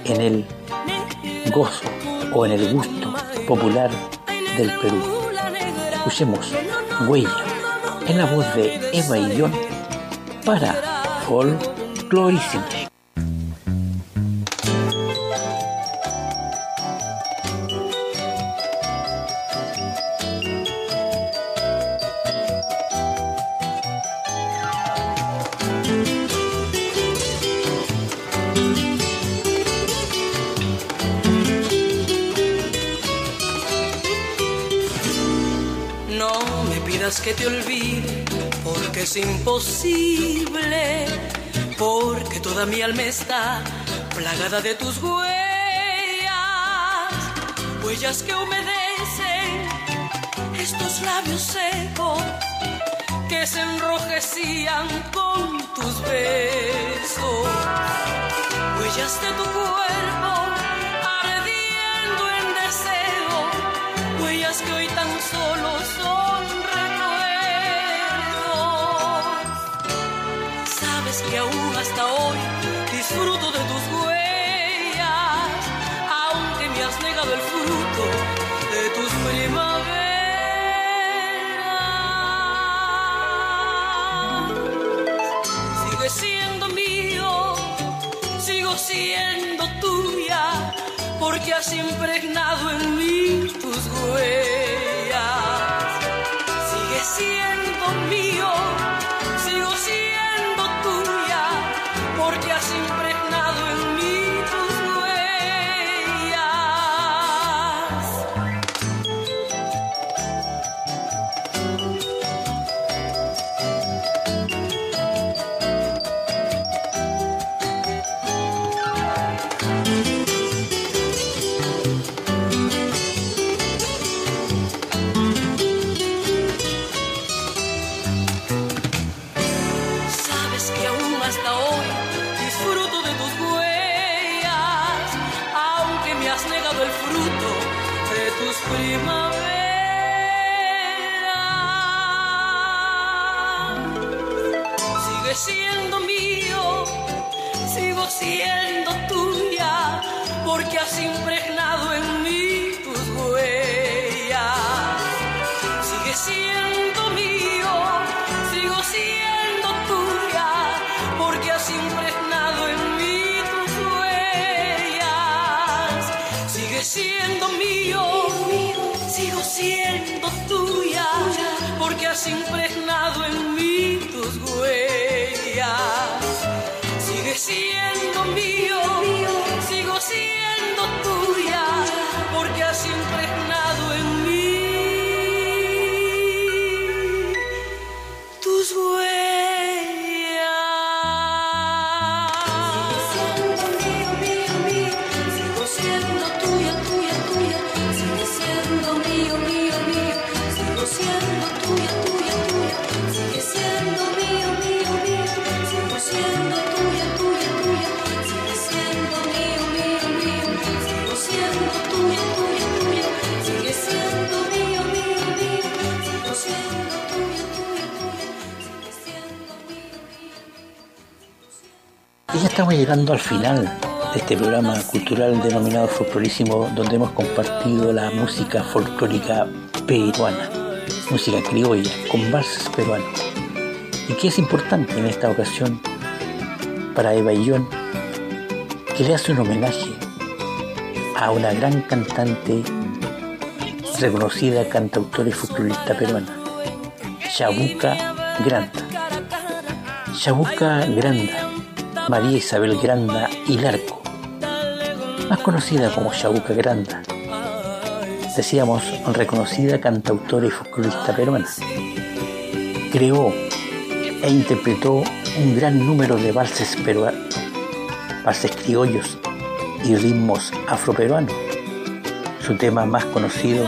en el gozo o en el gusto popular del Perú. Escuchemos Huella en la voz de Eva y John para Folclorísimo. Imposible, porque toda mi alma está plagada de tus huellas, huellas que humedecen estos labios secos que se enrojecían con tus besos, huellas de tu cuerpo que aún hasta hoy disfruto de tus huellas, aunque me has negado el fruto de tus primaveras. Siendo mío, sigo siendo tuya, porque has impregnado en mí tus huellas. Sigue siendo mío, porque impregnado estamos llegando al final de este programa cultural denominado Folclorísimo, donde hemos compartido la música folclórica peruana, música criolla, con valses peruanos. Y que es importante en esta ocasión para Eva Illón, que le hace un homenaje a una gran cantante, reconocida cantautora y folclorista peruana, Chabuca Granda. Chabuca Granda, María Isabel Granda y Larco, más conocida como Chabuca Granda. Decíamos, reconocida cantautora y folclorista peruana. Creó e interpretó un gran número de valses peruanos, valses criollos y ritmos afroperuanos. Su tema más conocido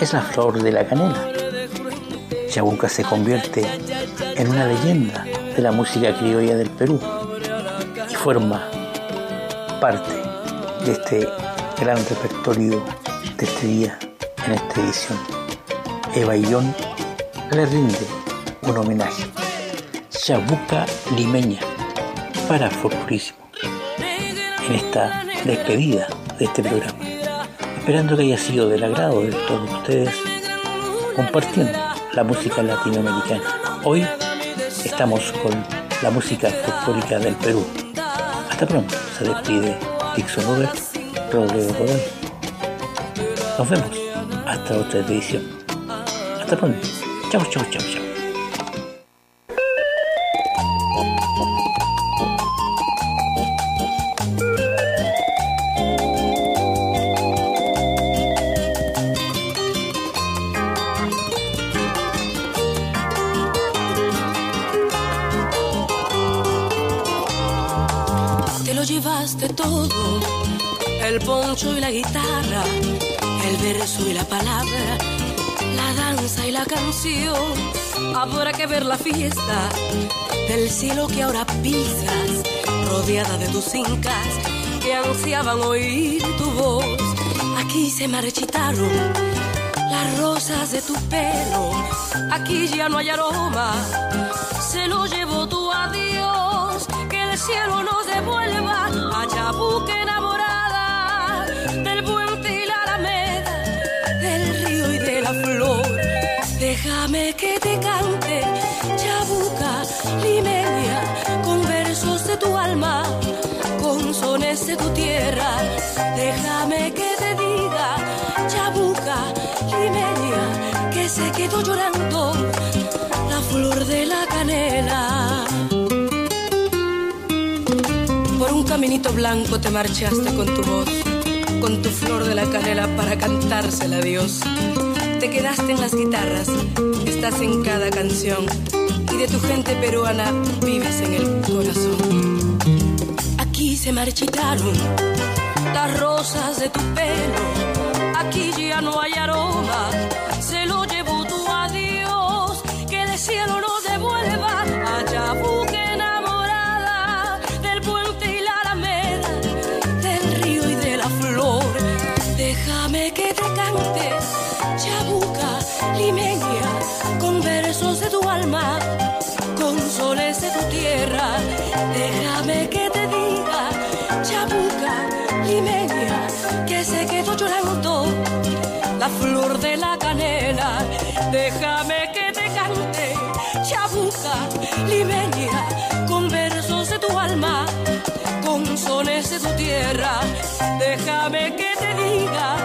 es La Flor de la Canela. Chabuca se convierte en una leyenda de la música criolla del Perú forma parte de este gran repertorio de este día en esta edición. Eva Illón le rinde un homenaje. Chabuca Limeña para Folclorísimo en esta despedida de este programa. Esperando que haya sido del agrado de todos ustedes compartiendo la música latinoamericana. Hoy estamos con la música folclórica del Perú. Hasta pronto, se despide Dixon Uber, Rodrigo Rodón. Nos vemos hasta otra edición. Hasta pronto. Chau, chau, chau, chau. Canción. Habrá que ver la fiesta del cielo que ahora pisas, rodeada de tus incas que ansiaban oír tu voz. Aquí se marchitaron las rosas de tu pelo, aquí ya no hay aroma, se lo llevó tu adiós, que el cielo nos devuelva Déjame que te cante, Chabuca limeña, con versos de tu alma, con sones de tu tierra. Déjame que te diga, Chabuca limeña, que se quedó llorando la flor de la canela. Por un caminito blanco te marchaste con tu voz, con tu flor de la canela para cantársela a Dios. Te quedaste en las guitarras, estás en cada canción y de tu gente peruana vives en el corazón. Aquí se marchitaron las rosas de tu pelo, aquí ya no hay aroma, Déjame que te diga,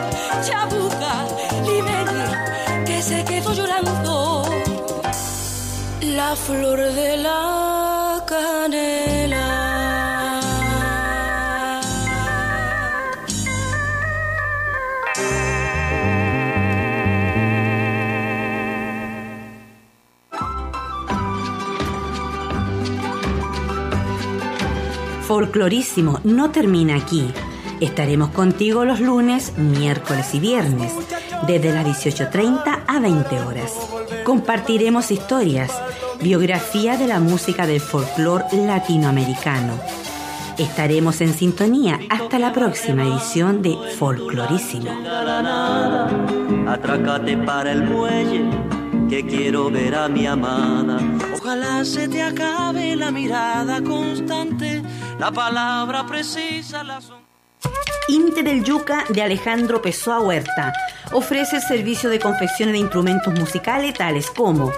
Chabuca limeña, que se quedó llorando la flor de la canela. Folclorísimo no termina aquí. Estaremos contigo los lunes, miércoles y viernes, desde las 18.30 a 20 horas. Compartiremos historias, biografía de la música del folclore latinoamericano. Estaremos en sintonía hasta la próxima edición de Folclorísimo. Atrácate para el muelle, que quiero ver a mi amada. Ojalá se te acabe la mirada constante la palabra precisa, la son... Inte del Yuca de Alejandro Pessoa Huerta ofrece el servicio de confecciones de instrumentos musicales tales como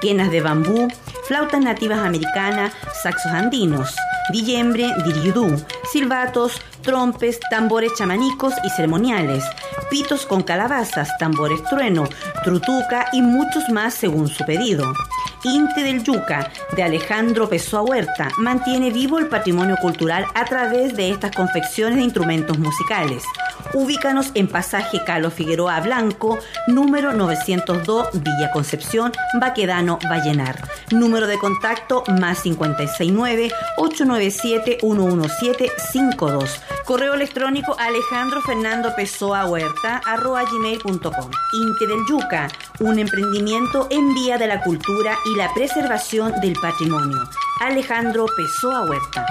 quenas de bambú, flautas nativas americanas, saxos andinos, dillembre, diriudú, silbatos, trompes, tambores chamanicos y ceremoniales, pitos con calabazas, tambores trueno, trutuca y muchos más según su pedido. Inte del Yuca, de Alejandro Pessoa Huerta, mantiene vivo el patrimonio cultural a través de estas confecciones de instrumentos musicales. Ubícanos en pasaje Carlos Figueroa Blanco, número 902, Villa Concepción, Baquedano, Vallenar. Número de contacto más 569-897-11752. Correo electrónico Alejandro Fernando Pessoa Huerta, arroba. Inte del Yuca, un emprendimiento en vía de la cultura y la preservación del patrimonio. Alejandro Pessoa Huerta.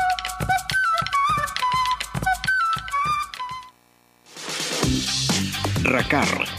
RACAR,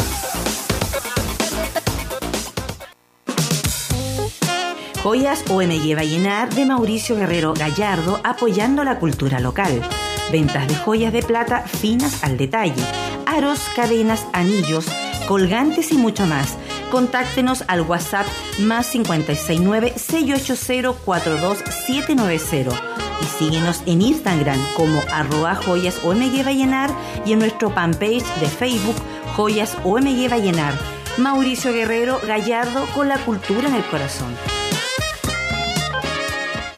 Joyas OMG Vallenar de Mauricio Guerrero Gallardo apoyando la cultura local. Ventas de joyas de plata finas al detalle. Aros, cadenas, anillos, colgantes y mucho más. Contáctenos al WhatsApp más 569-680-42790 y síguenos en Instagram como arroba joyas OMG Vallenar y en nuestro fanpage de Facebook Joyas OMG Vallenar. Mauricio Guerrero Gallardo con la cultura en el corazón.